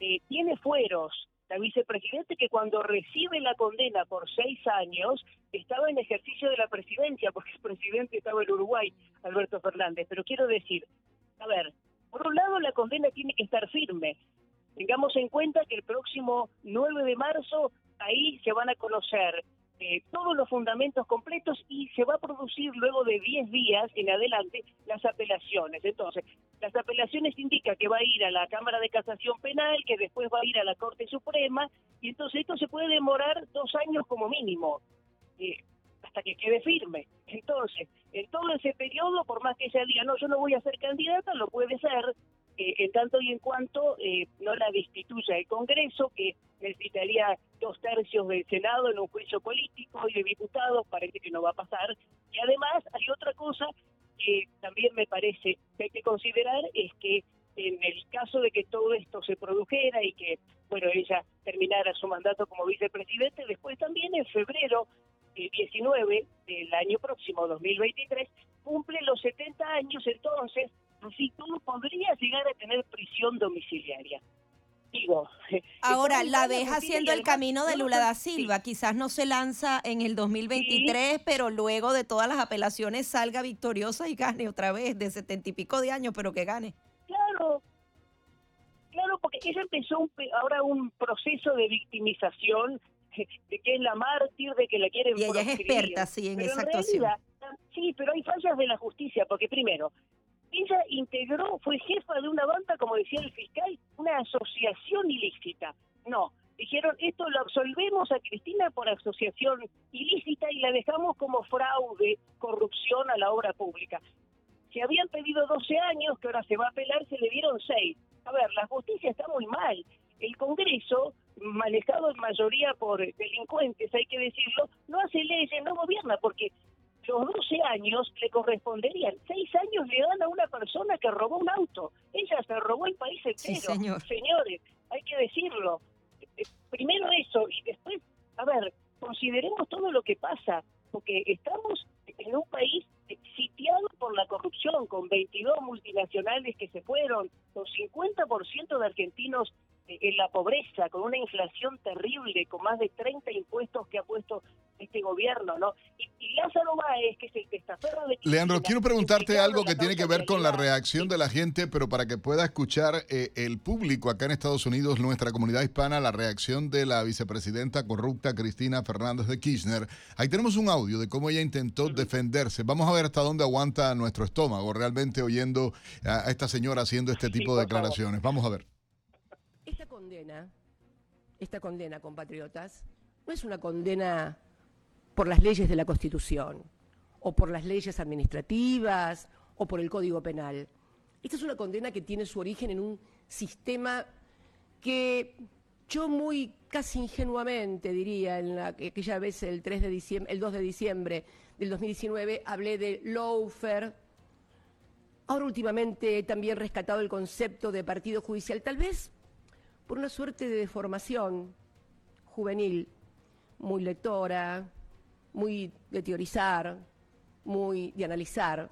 eh, tiene fueros, la vicepresidente que cuando recibe la condena por seis años estaba en ejercicio de la presidencia, porque el presidente estaba en Uruguay, Alberto Fernández. Pero quiero decir, a ver, por un lado la condena tiene que estar firme. Tengamos en cuenta que el próximo 9 de marzo ahí se van a conocer eh, todos los fundamentos completos y se va a producir luego de 10 días en adelante las apelaciones. Entonces, las apelaciones indican que va a ir a la Cámara de Casación Penal, que después va a ir a la Corte Suprema, y entonces esto se puede demorar dos años como mínimo, eh, hasta que quede firme. Entonces, en todo ese periodo, por más que ella diga, no, yo no voy a ser candidata, lo puede ser, eh, en tanto y en cuanto eh, no la destituya el Congreso, que necesitaría dos tercios del Senado en un juicio político y de diputados, parece que no va a pasar. Y además hay otra cosa que también me parece que hay que considerar, es que en el caso de que todo esto se produjera y que, bueno, ella terminara su mandato como vicepresidente, después también en febrero 19 del año próximo, 2023, cumple los 70 años, entonces, así todo podría llegar a tener prisión domiciliaria. Digo, Ahora, la ves haciendo el camino de Lula da Silva. Quizás no se lanza en el 2023, pero luego de todas las apelaciones salga victoriosa y gane otra vez de setenta y pico de años, pero que gane. Claro, claro, porque ella empezó ahora un proceso de victimización de que es la mártir, de que la quieren Y ella es experta, sí, en esa actuación. sí, pero hay fallas de la justicia, porque primero, ella integró, fue jefa de una banda, como decía el fiscal, una asociación ilícita. No, dijeron, esto lo absolvemos a Cristina por asociación ilícita y la dejamos como fraude, corrupción a la obra pública. Se habían pedido 12 años, que ahora se va a apelar, se le dieron 6. A ver, la justicia está muy mal. El Congreso manejado en mayoría por delincuentes, hay que decirlo, no hace leyes, no gobierna, porque los 12 años le corresponderían. 6 años le dan a una persona que robó un auto. Ella se robó el país entero. Señores, hay que decirlo. Eh, primero eso y después, a ver, consideremos todo lo que pasa, porque estamos en un país sitiado por la corrupción, con 22 multinacionales que se fueron, con 50% de argentinos en la pobreza, con una inflación terrible, con más de 30 impuestos que ha puesto este gobierno, ¿no? Y, y Lázaro Báez, que es el testaferro de Leandro, quiero preguntarte algo que tiene que ver con la reacción de la gente, pero para que pueda escuchar eh, el público acá en Estados Unidos, nuestra comunidad hispana, la reacción de la vicepresidenta corrupta Cristina Fernández de Kirchner. Ahí tenemos un audio de cómo ella intentó defenderse. Vamos a ver hasta dónde aguanta nuestro estómago realmente oyendo a a esta señora haciendo este tipo de declaraciones. Vamos a ver. Esta condena, esta condena, compatriotas, no es una condena por las leyes de la Constitución, o por las leyes administrativas, o por el Código Penal. Esta es una condena que tiene su origen en un sistema que yo muy casi ingenuamente diría, en la, que aquella vez el, 3 de diciembre, el 2 de diciembre del 2019 hablé de lawfare, Ahora últimamente he también rescatado el concepto de partido judicial, tal vez por una suerte de deformación juvenil, muy lectora, muy de teorizar, muy de analizar.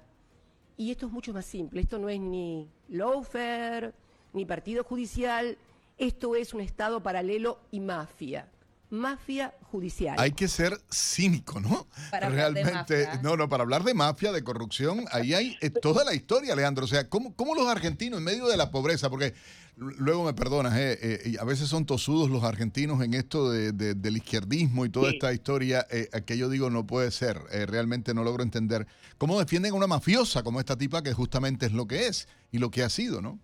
Y esto es mucho más simple, esto no es ni lawfare, ni partido judicial, esto es un Estado paralelo y mafia. Mafia judicial. Hay que ser cínico, ¿no? Para hablar de Realmente, mafia. no, no, para hablar de mafia, de corrupción, ahí hay eh, toda la historia, Leandro. O sea, ¿cómo, cómo los argentinos en medio de la pobreza, porque luego me perdonas, eh, eh, y a veces son tosudos los argentinos en esto de- de- del izquierdismo y toda Sí. esta historia, eh, que yo digo no puede ser, eh, realmente no logro entender. ¿Cómo defienden a una mafiosa como esta tipa que justamente es lo que es y lo que ha sido, ¿no?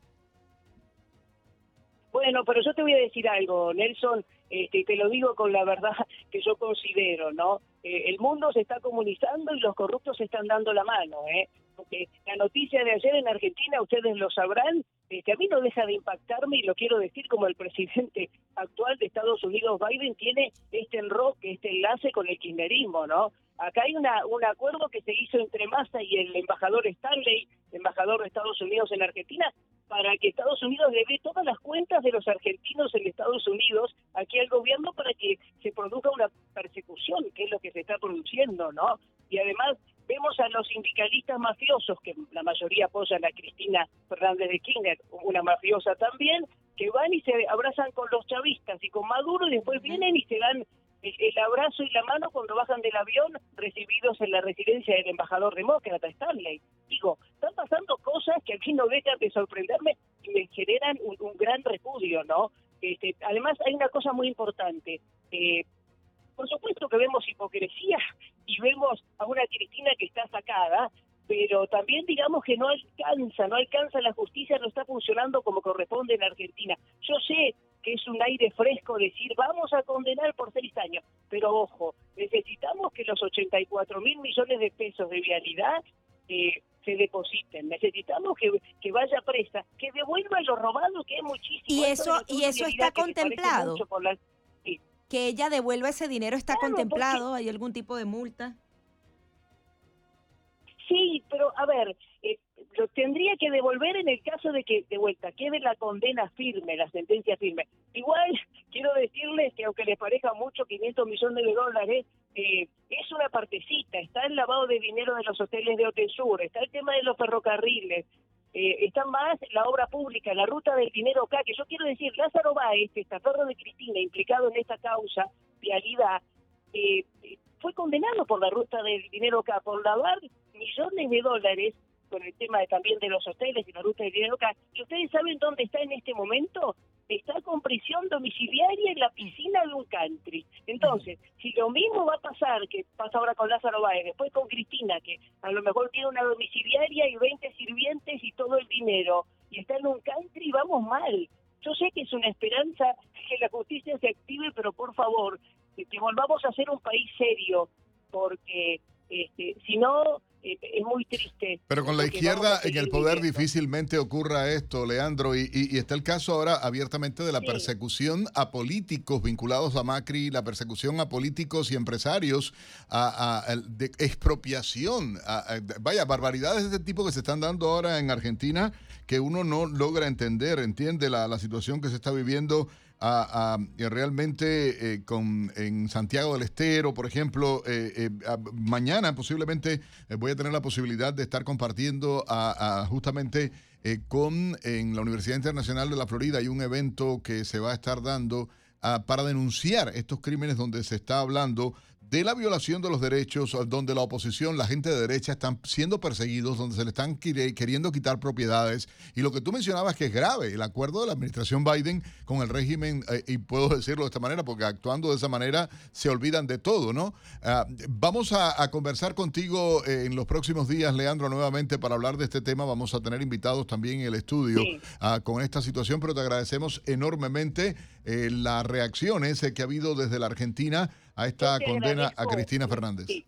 Bueno, pero yo te voy a decir algo, Nelson, este, te lo digo con la verdad que yo considero, ¿no? Eh, el mundo se está comunizando y los corruptos se están dando la mano, ¿eh? Porque la noticia de ayer en Argentina, ustedes lo sabrán, este, a mí no deja de impactarme y lo quiero decir como el presidente actual de Estados Unidos, Biden, tiene este enroque, este enlace con el kirchnerismo, ¿no? Acá hay una, un acuerdo que se hizo entre Massa y el embajador Stanley, embajador de Estados Unidos en Argentina, para que Estados Unidos le dé todas las cuentas de los argentinos en Estados Unidos aquí al gobierno para que se produzca una persecución, que es lo que se está produciendo, ¿no? Y además vemos a los sindicalistas mafiosos, que la mayoría apoyan a Cristina Fernández de Kirchner, una mafiosa también, que van y se abrazan con los chavistas y con Maduro y después vienen y se dan el, abrazo y la mano cuando bajan del avión recibidos en la residencia del embajador demócrata Stanley. Digo, están pasando cosas que aquí no dejan de sorprenderme y me generan un, un gran repudio, ¿no? Este, además, hay una cosa muy importante. Eh, por supuesto que vemos hipocresía y vemos a una Cristina que está sacada, pero también digamos que no alcanza, no alcanza la justicia, no está funcionando como corresponde en Argentina. Yo sé que es un aire fresco decir vamos a condenar por seis años, pero ojo, necesitamos que los 84 mil millones de pesos de vialidad eh, se depositen, necesitamos que, que vaya presa, que devuelva lo robado, que es muchísimo. Y eso, y eso está contemplado. por la- Que ella devuelva ese dinero está contemplado. ¿Hay algún tipo de multa? Sí, pero a ver, eh, lo tendría que devolver en el caso de que, de vuelta, quede la condena firme, la sentencia firme. Igual, quiero decirles que aunque les parezca mucho 500 millones de dólares, eh, es una partecita. Está el lavado de dinero de los hoteles de Otesur, está el tema de los ferrocarriles, eh, está más la obra pública, la ruta del dinero acá, que yo quiero decir, Lázaro Báez, testaferro de Cristina, implicado en esta causa, vialidad, eh, fue condenado por la ruta del dinero acá, por lavar millones de dólares con el tema de, también de los hoteles y la ruta del dinero acá. ¿Y ustedes saben dónde está en este momento? Está con prisión domiciliaria en la piscina de un country. Entonces, si lo mismo va a pasar, que pasa ahora con Lázaro Báez, después con Cristina, que a lo mejor tiene una domiciliaria y 20 sirvientes y todo el dinero, y está en un country, vamos mal. Yo sé que es una esperanza que la justicia se active, pero por favor, que volvamos a ser un país serio, porque este, si no, es muy triste. Pero con la izquierda en el poder viviendo. difícilmente ocurra esto, Leandro, y, y- y está el caso ahora abiertamente de la Sí. persecución a políticos vinculados a Macri, la persecución a políticos y empresarios, a, a- el- de expropiación, a- a- vaya, barbaridades de este tipo que se están dando ahora en Argentina que uno no logra entender, entiende la, la situación que se está viviendo a, y realmente eh, con, en Santiago del Estero, por ejemplo, eh, eh, mañana posiblemente eh, voy a tener la posibilidad de estar compartiendo a, a justamente eh, con en la Universidad Internacional de la Florida hay un evento que se va a estar dando ah, para denunciar estos crímenes donde se está hablando de la violación de los derechos, donde la oposición, la gente de derecha están siendo perseguidos, donde se le están queriendo quitar propiedades. Y lo que tú mencionabas que es grave, el acuerdo de la administración Biden con el régimen, eh, y puedo decirlo de esta manera, porque actuando de esa manera se olvidan de todo, ¿no? Ah, vamos a, conversar contigo eh, en los próximos días, Leandro, nuevamente para hablar de este tema. Vamos a tener invitados también en el estudio ah, con esta situación, pero te agradecemos enormemente eh, las reacciones que ha habido desde la Argentina a esta condena a Cristina Fernández. Sí.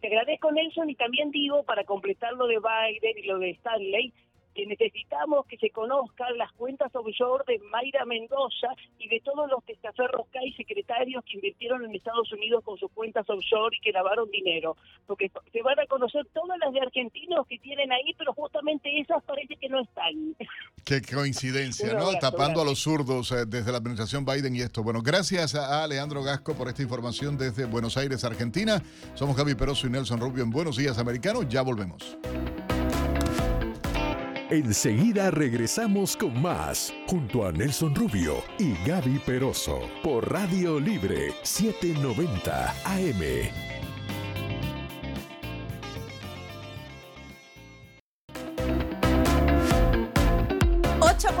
te agradezco Nelson y también digo para completar lo de Biden y lo de Stanley, que necesitamos que se conozcan las cuentas offshore de Mayra Mendoza y de todos los testaferros que hay secretarios que invirtieron en Estados Unidos con sus cuentas offshore y que lavaron dinero. Porque se van a conocer todas las de argentinos que tienen ahí, pero justamente esas parece que no están. Qué coincidencia, ¿no? Tapando a los zurdos eh, desde la administración Biden y esto. Bueno, gracias a Alejandro Gasco por esta información desde Buenos Aires, Argentina. Somos Gaby Peroso y Nelson Rubio en Buenos Días Americanos. Ya volvemos. Enseguida regresamos con más, junto a Nelson Rubio y Gaby Peroso, por Radio Libre 790 AM.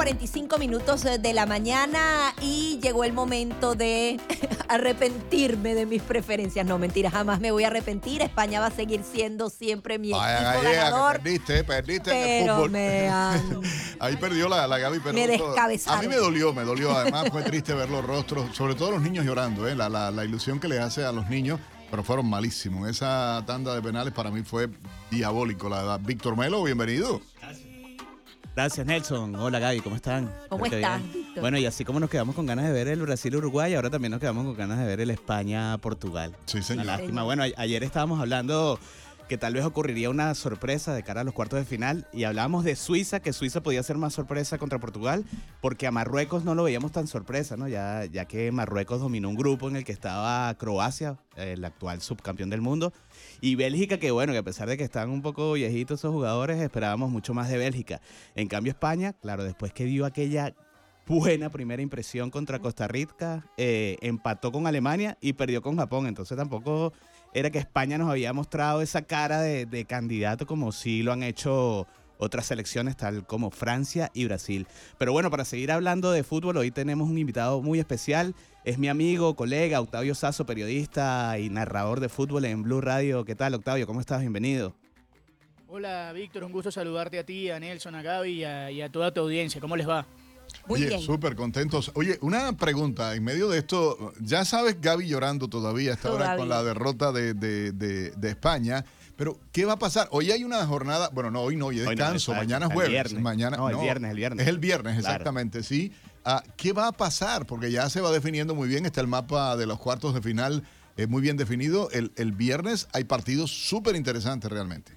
45 minutos de la mañana y llegó el momento de arrepentirme de mis preferencias. No, mentira, jamás me voy a arrepentir. España va a seguir siendo siempre mi equipo ganador. perdiste, perdiste en el fútbol. Ahí perdió la, la Gaby, pero me descabezaron. A mí me dolió, me dolió. Además fue triste ver los rostros, sobre todo los niños llorando, ¿eh? la, la, la ilusión que le hace a los niños pero fueron malísimos. Esa tanda de penales para mí fue diabólico, la verdad. Víctor Melo, bienvenido. Gracias, Nelson. Hola, Gaby, ¿cómo están? ¿Cómo están? Bueno, y así como nos quedamos con ganas de ver el Brasil-Uruguay, ahora también nos quedamos con ganas de ver el España-Portugal. Sí, señor. Una lástima. Bueno, ayer estábamos hablando que tal vez ocurriría una sorpresa de cara a los cuartos de final y hablábamos de Suiza, que Suiza podía ser más sorpresa contra Portugal, porque a Marruecos no lo veíamos tan sorpresa, ¿no? Ya, ya que Marruecos dominó un grupo en el que estaba Croacia, el actual subcampeón del mundo, y Bélgica, que bueno, que a pesar de que están un poco viejitos esos jugadores, esperábamos mucho más de Bélgica. En cambio, España, claro, después que dio aquella buena primera impresión contra Costa Rica, eh, empató con Alemania y perdió con Japón. Entonces tampoco era que España nos había mostrado esa cara de, de candidato como si lo han hecho otras selecciones tal como Francia y Brasil. Pero bueno, para seguir hablando de fútbol, hoy tenemos un invitado muy especial. Es mi amigo, colega, Octavio Sazo, periodista y narrador de fútbol en Blue Radio. ¿Qué tal, Octavio? ¿Cómo estás? Bienvenido. Hola, Víctor. Un gusto saludarte a ti, a Nelson, a Gaby y a, toda tu audiencia. ¿Cómo les va? Muy Oye, súper contentos. Oye, una pregunta. En medio de esto, ya sabes Gaby llorando todavía hasta ahora con la derrota de, de España. Pero, ¿qué va a pasar? Hoy hay una jornada, bueno, no, hoy no, hoy es descanso, mañana es jueves. Mañana, no, el viernes, el viernes. Es el viernes, exactamente, sí. Ah, ¿Qué va a pasar? Porque ya se va definiendo muy bien, está el mapa de los cuartos de final es muy bien definido. El, el viernes hay partidos súper interesantes realmente.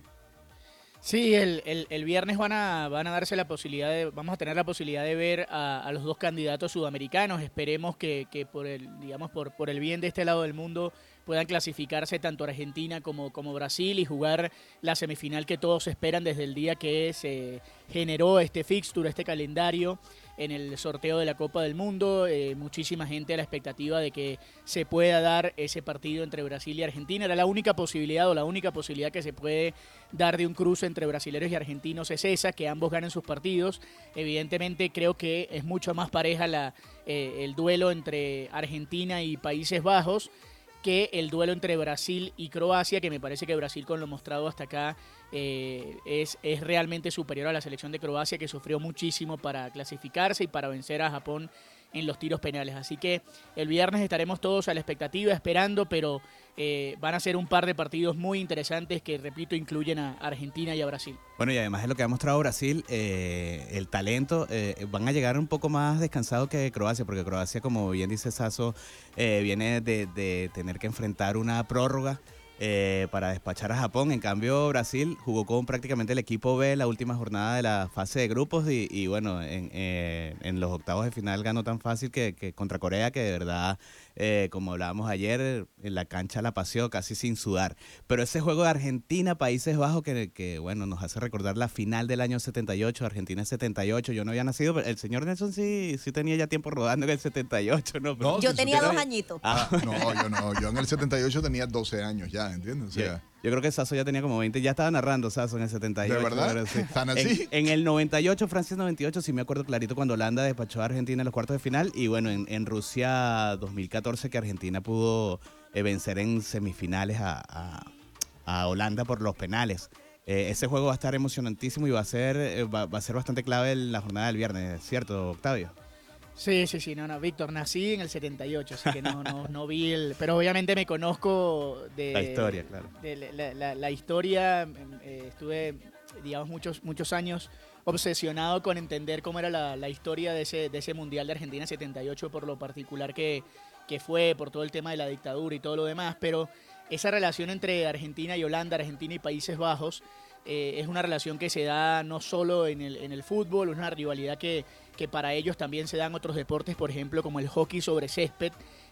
Sí, el, el, viernes van a, van a darse la posibilidad de, vamos a tener la posibilidad de ver a, los dos candidatos sudamericanos. Esperemos que, que, por el, digamos, por, por el bien de este lado del mundo puedan clasificarse tanto Argentina como, como Brasil y jugar la semifinal que todos esperan desde el día que se generó este fixture, este calendario en el sorteo de la Copa del Mundo. Eh, muchísima gente a la expectativa de que se pueda dar ese partido entre Brasil y Argentina. Era la única posibilidad o la única posibilidad que se puede dar de un cruce entre brasileños y argentinos es esa, que ambos ganen sus partidos. Evidentemente creo que es mucho más pareja eh, el duelo entre Argentina y Países Bajos que el duelo entre Brasil y Croacia, que me parece que Brasil con lo mostrado hasta acá eh, es, es realmente superior a la selección de Croacia, que sufrió muchísimo para clasificarse y para vencer a Japón en los tiros penales. Así que el viernes estaremos todos a la expectativa, esperando, pero eh, van a ser un par de partidos muy interesantes que, repito, incluyen a Argentina y a Brasil. Bueno, y además de lo que ha mostrado Brasil, eh, el talento, eh, van a llegar un poco más descansados que Croacia, porque Croacia, como bien dice Sasso, viene de, de tener que enfrentar una prórroga. Eh, para despachar a Japón. En cambio, Brasil jugó con prácticamente el equipo B la última jornada de la fase de grupos y, bueno, en, eh, en, los octavos de final ganó tan fácil que, contra Corea que de verdad eh, como hablábamos ayer, en la cancha la paseó casi sin sudar. Pero ese juego de Argentina, Países Bajos, que, que bueno, nos hace recordar la final del año 78, Argentina 78, yo no había nacido, pero el señor Nelson sí, sí tenía ya tiempo rodando en el 78, ¿no? Pero- Yo tenía dos añitos. Ah. No, yo no. Yo en el 78 tenía 12 años ya, ¿entiendes? O sea, Yo creo que Sasso ya tenía como 20, ya estaba narrando Sasso en el 78. ¿De verdad? sí. ¿Tan así? En, en el 98, Francia 98, sí me acuerdo clarito cuando Holanda despachó a Argentina en los cuartos de final. Y bueno, en, en Rusia 2014 que Argentina pudo eh, vencer en semifinales a, a- a Holanda por los penales. Eh, ese juego va a estar emocionantísimo y va a ser, eh, va, va a ser bastante clave en la jornada del viernes, ¿cierto, Octavio? Sí, sí, sí, no, no, Víctor, nací en el 78, así que no, no, no vi el... Pero obviamente me conozco de... La historia, claro. de la, la- la- la historia, eh, estuve, digamos, muchos, muchos años obsesionado con entender cómo era la, la historia de ese, de ese Mundial de Argentina 78 por lo particular que, que fue, por todo el tema de la dictadura y todo lo demás, pero esa relación entre Argentina y Holanda, Argentina y Países Bajos, eh, es una relación que se da no solo en el, en el fútbol, es una rivalidad que, que para ellos también se dan otros deportes, por ejemplo, como el hockey sobre césped,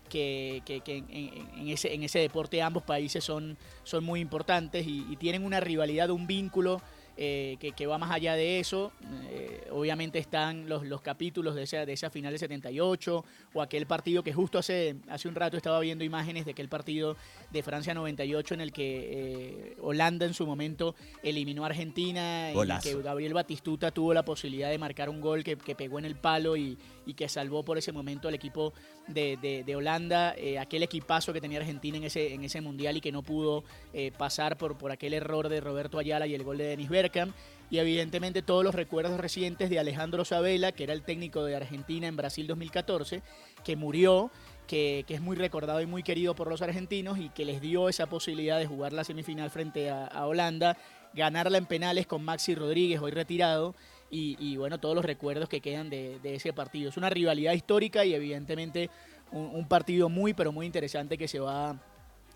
que, que- que en, en- ese, en ese deporte ambos países son, son muy importantes y, y tienen una rivalidad, un vínculo eh, que, que va más allá de eso. Eh, obviamente están los, los capítulos de esa, de esa final del 78 o aquel partido que justo hace, hace un rato estaba viendo imágenes de aquel partido de Francia 98 en el que eh, Holanda en su momento eliminó a Argentina y que Gabriel Batistuta tuvo la posibilidad de marcar un gol que, que pegó en el palo y, y que salvó por ese momento al equipo de, de- Holanda, eh, aquel equipazo que tenía Argentina en ese, en ese mundial y que no pudo eh, pasar por, por aquel error de Roberto Ayala y el gol de Denis Bergkamp. Y evidentemente todos los recuerdos recientes de Alejandro Sabela, que era el técnico de Argentina en Brasil 2014, que murió, que, que es muy recordado y muy querido por los argentinos y que les dio esa posibilidad de jugar la semifinal frente a, a Holanda, ganarla en penales con Maxi Rodríguez, hoy retirado, y, bueno, todos los recuerdos que quedan de, ese partido. Es una rivalidad histórica y evidentemente un, partido muy, pero muy interesante que se va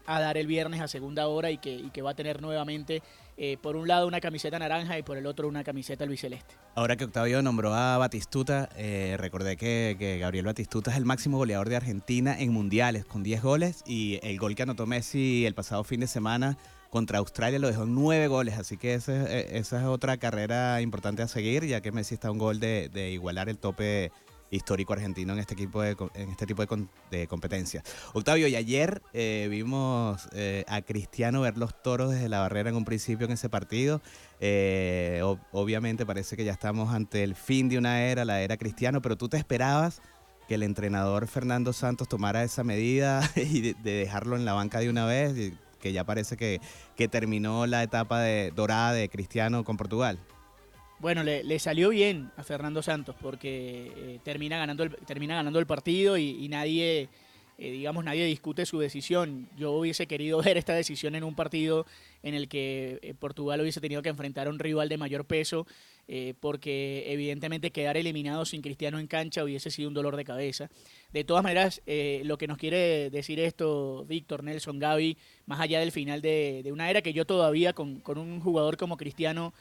a dar el viernes a segunda hora y que, va a tener nuevamente, eh, por un lado, una camiseta naranja y por el otro una camiseta albiceleste. Ahora que Octavio nombró a Batistuta, eh, recordé que, que Gabriel Batistuta es el máximo goleador de Argentina en mundiales, con 10 goles, y el gol que anotó Messi el pasado fin de semana contra Australia lo dejó 9 goles, así que eh, esa es otra carrera importante a seguir, ya que Messi está un gol de, igualar el tope histórico argentino en este equipo de, en este tipo de, de competencia. Octavio, y ayer eh, vimos eh, a Cristiano ver los toros desde la barrera en un principio en ese partido. Ob- obviamente parece que ya estamos ante el fin de una era, la era Cristiano, pero tú te esperabas que el entrenador Fernando Santos tomara esa medida y de, de dejarlo en la banca de una vez, que ya parece que, que terminó la etapa de, dorada de Cristiano con Portugal. Bueno, le, salió bien a Fernando Santos porque eh, termina, ganando el, termina ganando el partido y, y nadie, eh, digamos, nadie discute su decisión. Yo hubiese querido ver esta decisión en un partido en el que eh, Portugal hubiese tenido que enfrentar a un rival de mayor peso eh, porque evidentemente quedar eliminado sin Cristiano en cancha hubiese sido un dolor de cabeza. De todas maneras, eh, lo que nos quiere decir esto Víctor, Nelson, Gaby, más allá del final de, una era que yo todavía con, un jugador como Cristiano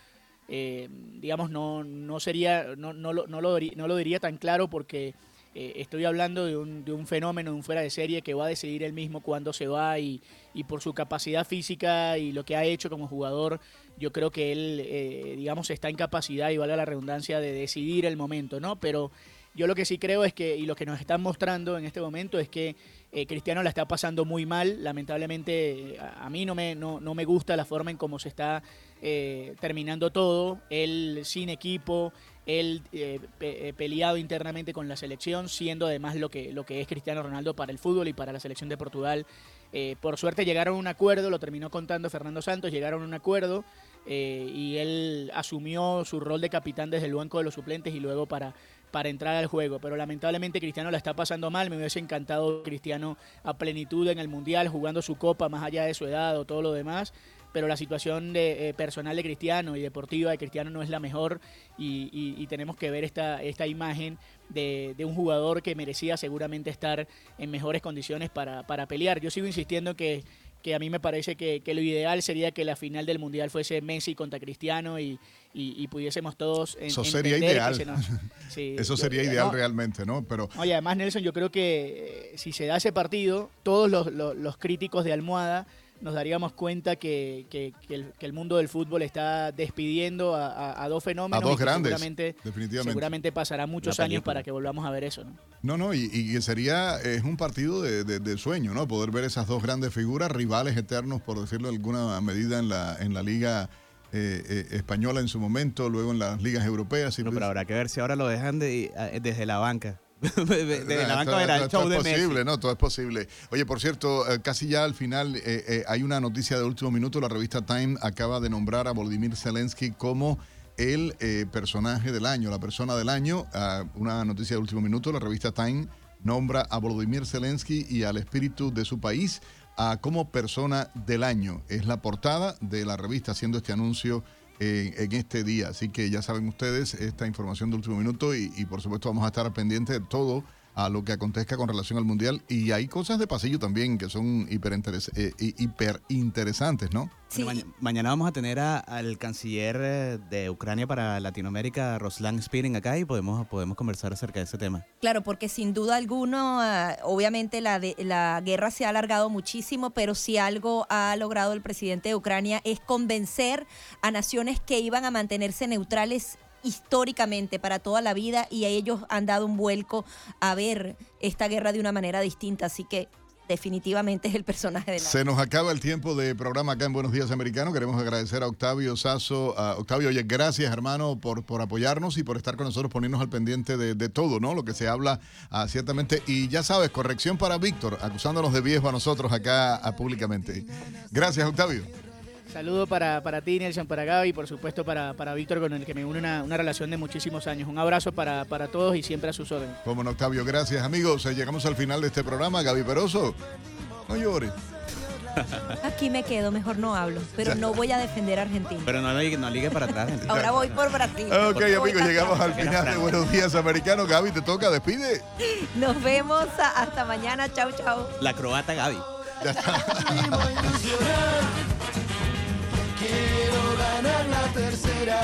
eh, digamos, no, no sería, no, no, lo, no lo diría tan claro porque eh, estoy hablando de un, de un fenómeno, de un fuera de serie que va a decidir él mismo cuándo se va y, y por su capacidad física y lo que ha hecho como jugador, yo creo que él, eh, digamos, está en capacidad, y valga la redundancia, de decidir el momento, ¿no? Pero yo lo que sí creo es que, y lo que nos están mostrando en este momento es que eh, Cristiano la está pasando muy mal. Lamentablemente, a, mí no me, no, no me gusta la forma en cómo se está eh, terminando todo. Él sin equipo, él pe- peleado internamente con la selección, siendo además lo que, lo que es Cristiano Ronaldo para el fútbol y para la selección de Portugal. Eh, por suerte llegaron a un acuerdo, lo terminó contando Fernando Santos, llegaron a un acuerdo eh, y él asumió su rol de capitán desde el banco de los suplentes y luego para, para entrar al juego. Pero lamentablemente Cristiano la está pasando mal, me hubiese encantado Cristiano a plenitud en el Mundial, jugando su copa más allá de su edad o todo lo demás. Pero la situación de, eh, personal de Cristiano y deportiva de Cristiano no es la mejor y, y- tenemos que ver esta, esta imagen de, de un jugador que merecía seguramente estar en mejores condiciones para, para pelear. Yo sigo insistiendo que, que a mí me parece que, que, lo ideal sería que la final del Mundial fuese Messi contra Cristiano y, y, pudiésemos todos Eso sería ideal. Eso sería ideal realmente, ¿no? Pero... Oye, además Nelson, yo creo que eh, si se da ese partido, todos los, los, los críticos de Almohada nos daríamos cuenta que, que, el, mundo del fútbol está despidiendo a, dos fenómenos. A dos grandes, seguramente, definitivamente. Seguramente pasará muchos años para que volvamos a ver eso. No, no, no y, y, sería, es un partido de, sueño, ¿no? Poder ver esas dos grandes figuras, rivales eternos, por decirlo de alguna medida, en la, en la liga. Eh, eh, española en su momento, luego en las ligas europeas. pero habrá que ver si ahora lo dejan de, desde la banca. de, la banca era el show es posible, ¿no? Todo es posible. Oye, por cierto, eh, casi ya al final eh, eh, hay una noticia de último minuto. La revista Time acaba de nombrar a Volodymyr Zelensky como el personaje del año, la persona del año. Ah, una noticia de último minuto. La revista Time nombra a Volodymyr Zelensky y al espíritu de su país ah, como persona del año. Es la portada de la revista haciendo este anuncio en, este día. Así que ya saben ustedes esta información de último minuto y, por supuesto vamos a estar pendientes de todo a lo que acontezca con relación al Mundial. Y hay cosas de pasillo también que son hiper, eh, hiper interesantes, ¿no? mañana vamos a tener al canciller eh, de Ucrania para Latinoamérica, Roslan Spirin, acá y podemos, podemos conversar acerca de ese tema. Claro, porque sin duda alguna, obviamente la, la guerra se ha alargado muchísimo, pero si algo ha logrado el presidente de Ucrania es convencer a naciones que iban a mantenerse neutrales históricamente para toda la vida y ellos han dado un vuelco a ver esta guerra de una manera distinta. Así que definitivamente es el personaje de la Se nos acaba el tiempo de programa acá en Buenos Días Americano. Queremos agradecer a Octavio. A Octavio, oye, gracias hermano por, por apoyarnos y por estar con nosotros, ponernos al pendiente de, todo, ¿no? Lo que se habla ah, ciertamente. Y ya sabes, corrección para Víctor, acusándonos de viejo a nosotros acá ah, públicamente. Gracias, Octavio. Saludo para, para ti, Nelson, para Gaby y por supuesto para, para Víctor, con el que me une una, una, relación de muchísimos años. Un abrazo para, para todos y siempre a sus órdenes. Como no, Octavio, gracias amigos. Llegamos al final de este programa. Gaby Peroso, no llores. Aquí me quedo, mejor no hablo, pero no voy a defender a Argentina. Pero no, no ligue para atrás. Ahora voy por Brasil. Ok, amigos, llegamos al final de Buenos Días Americanos. Gaby, te toca, despide. Nos vemos hasta mañana. Chau, chau. La croata Gaby. Quiero ganar la tercera.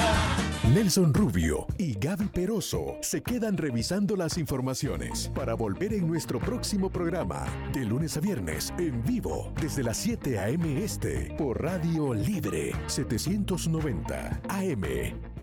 Nelson Rubio y Gaby Peroso se quedan revisando las informaciones para volver en nuestro próximo programa, de lunes a viernes, en vivo, desde las 7 a.m. Este, por Radio Libre 790 AM.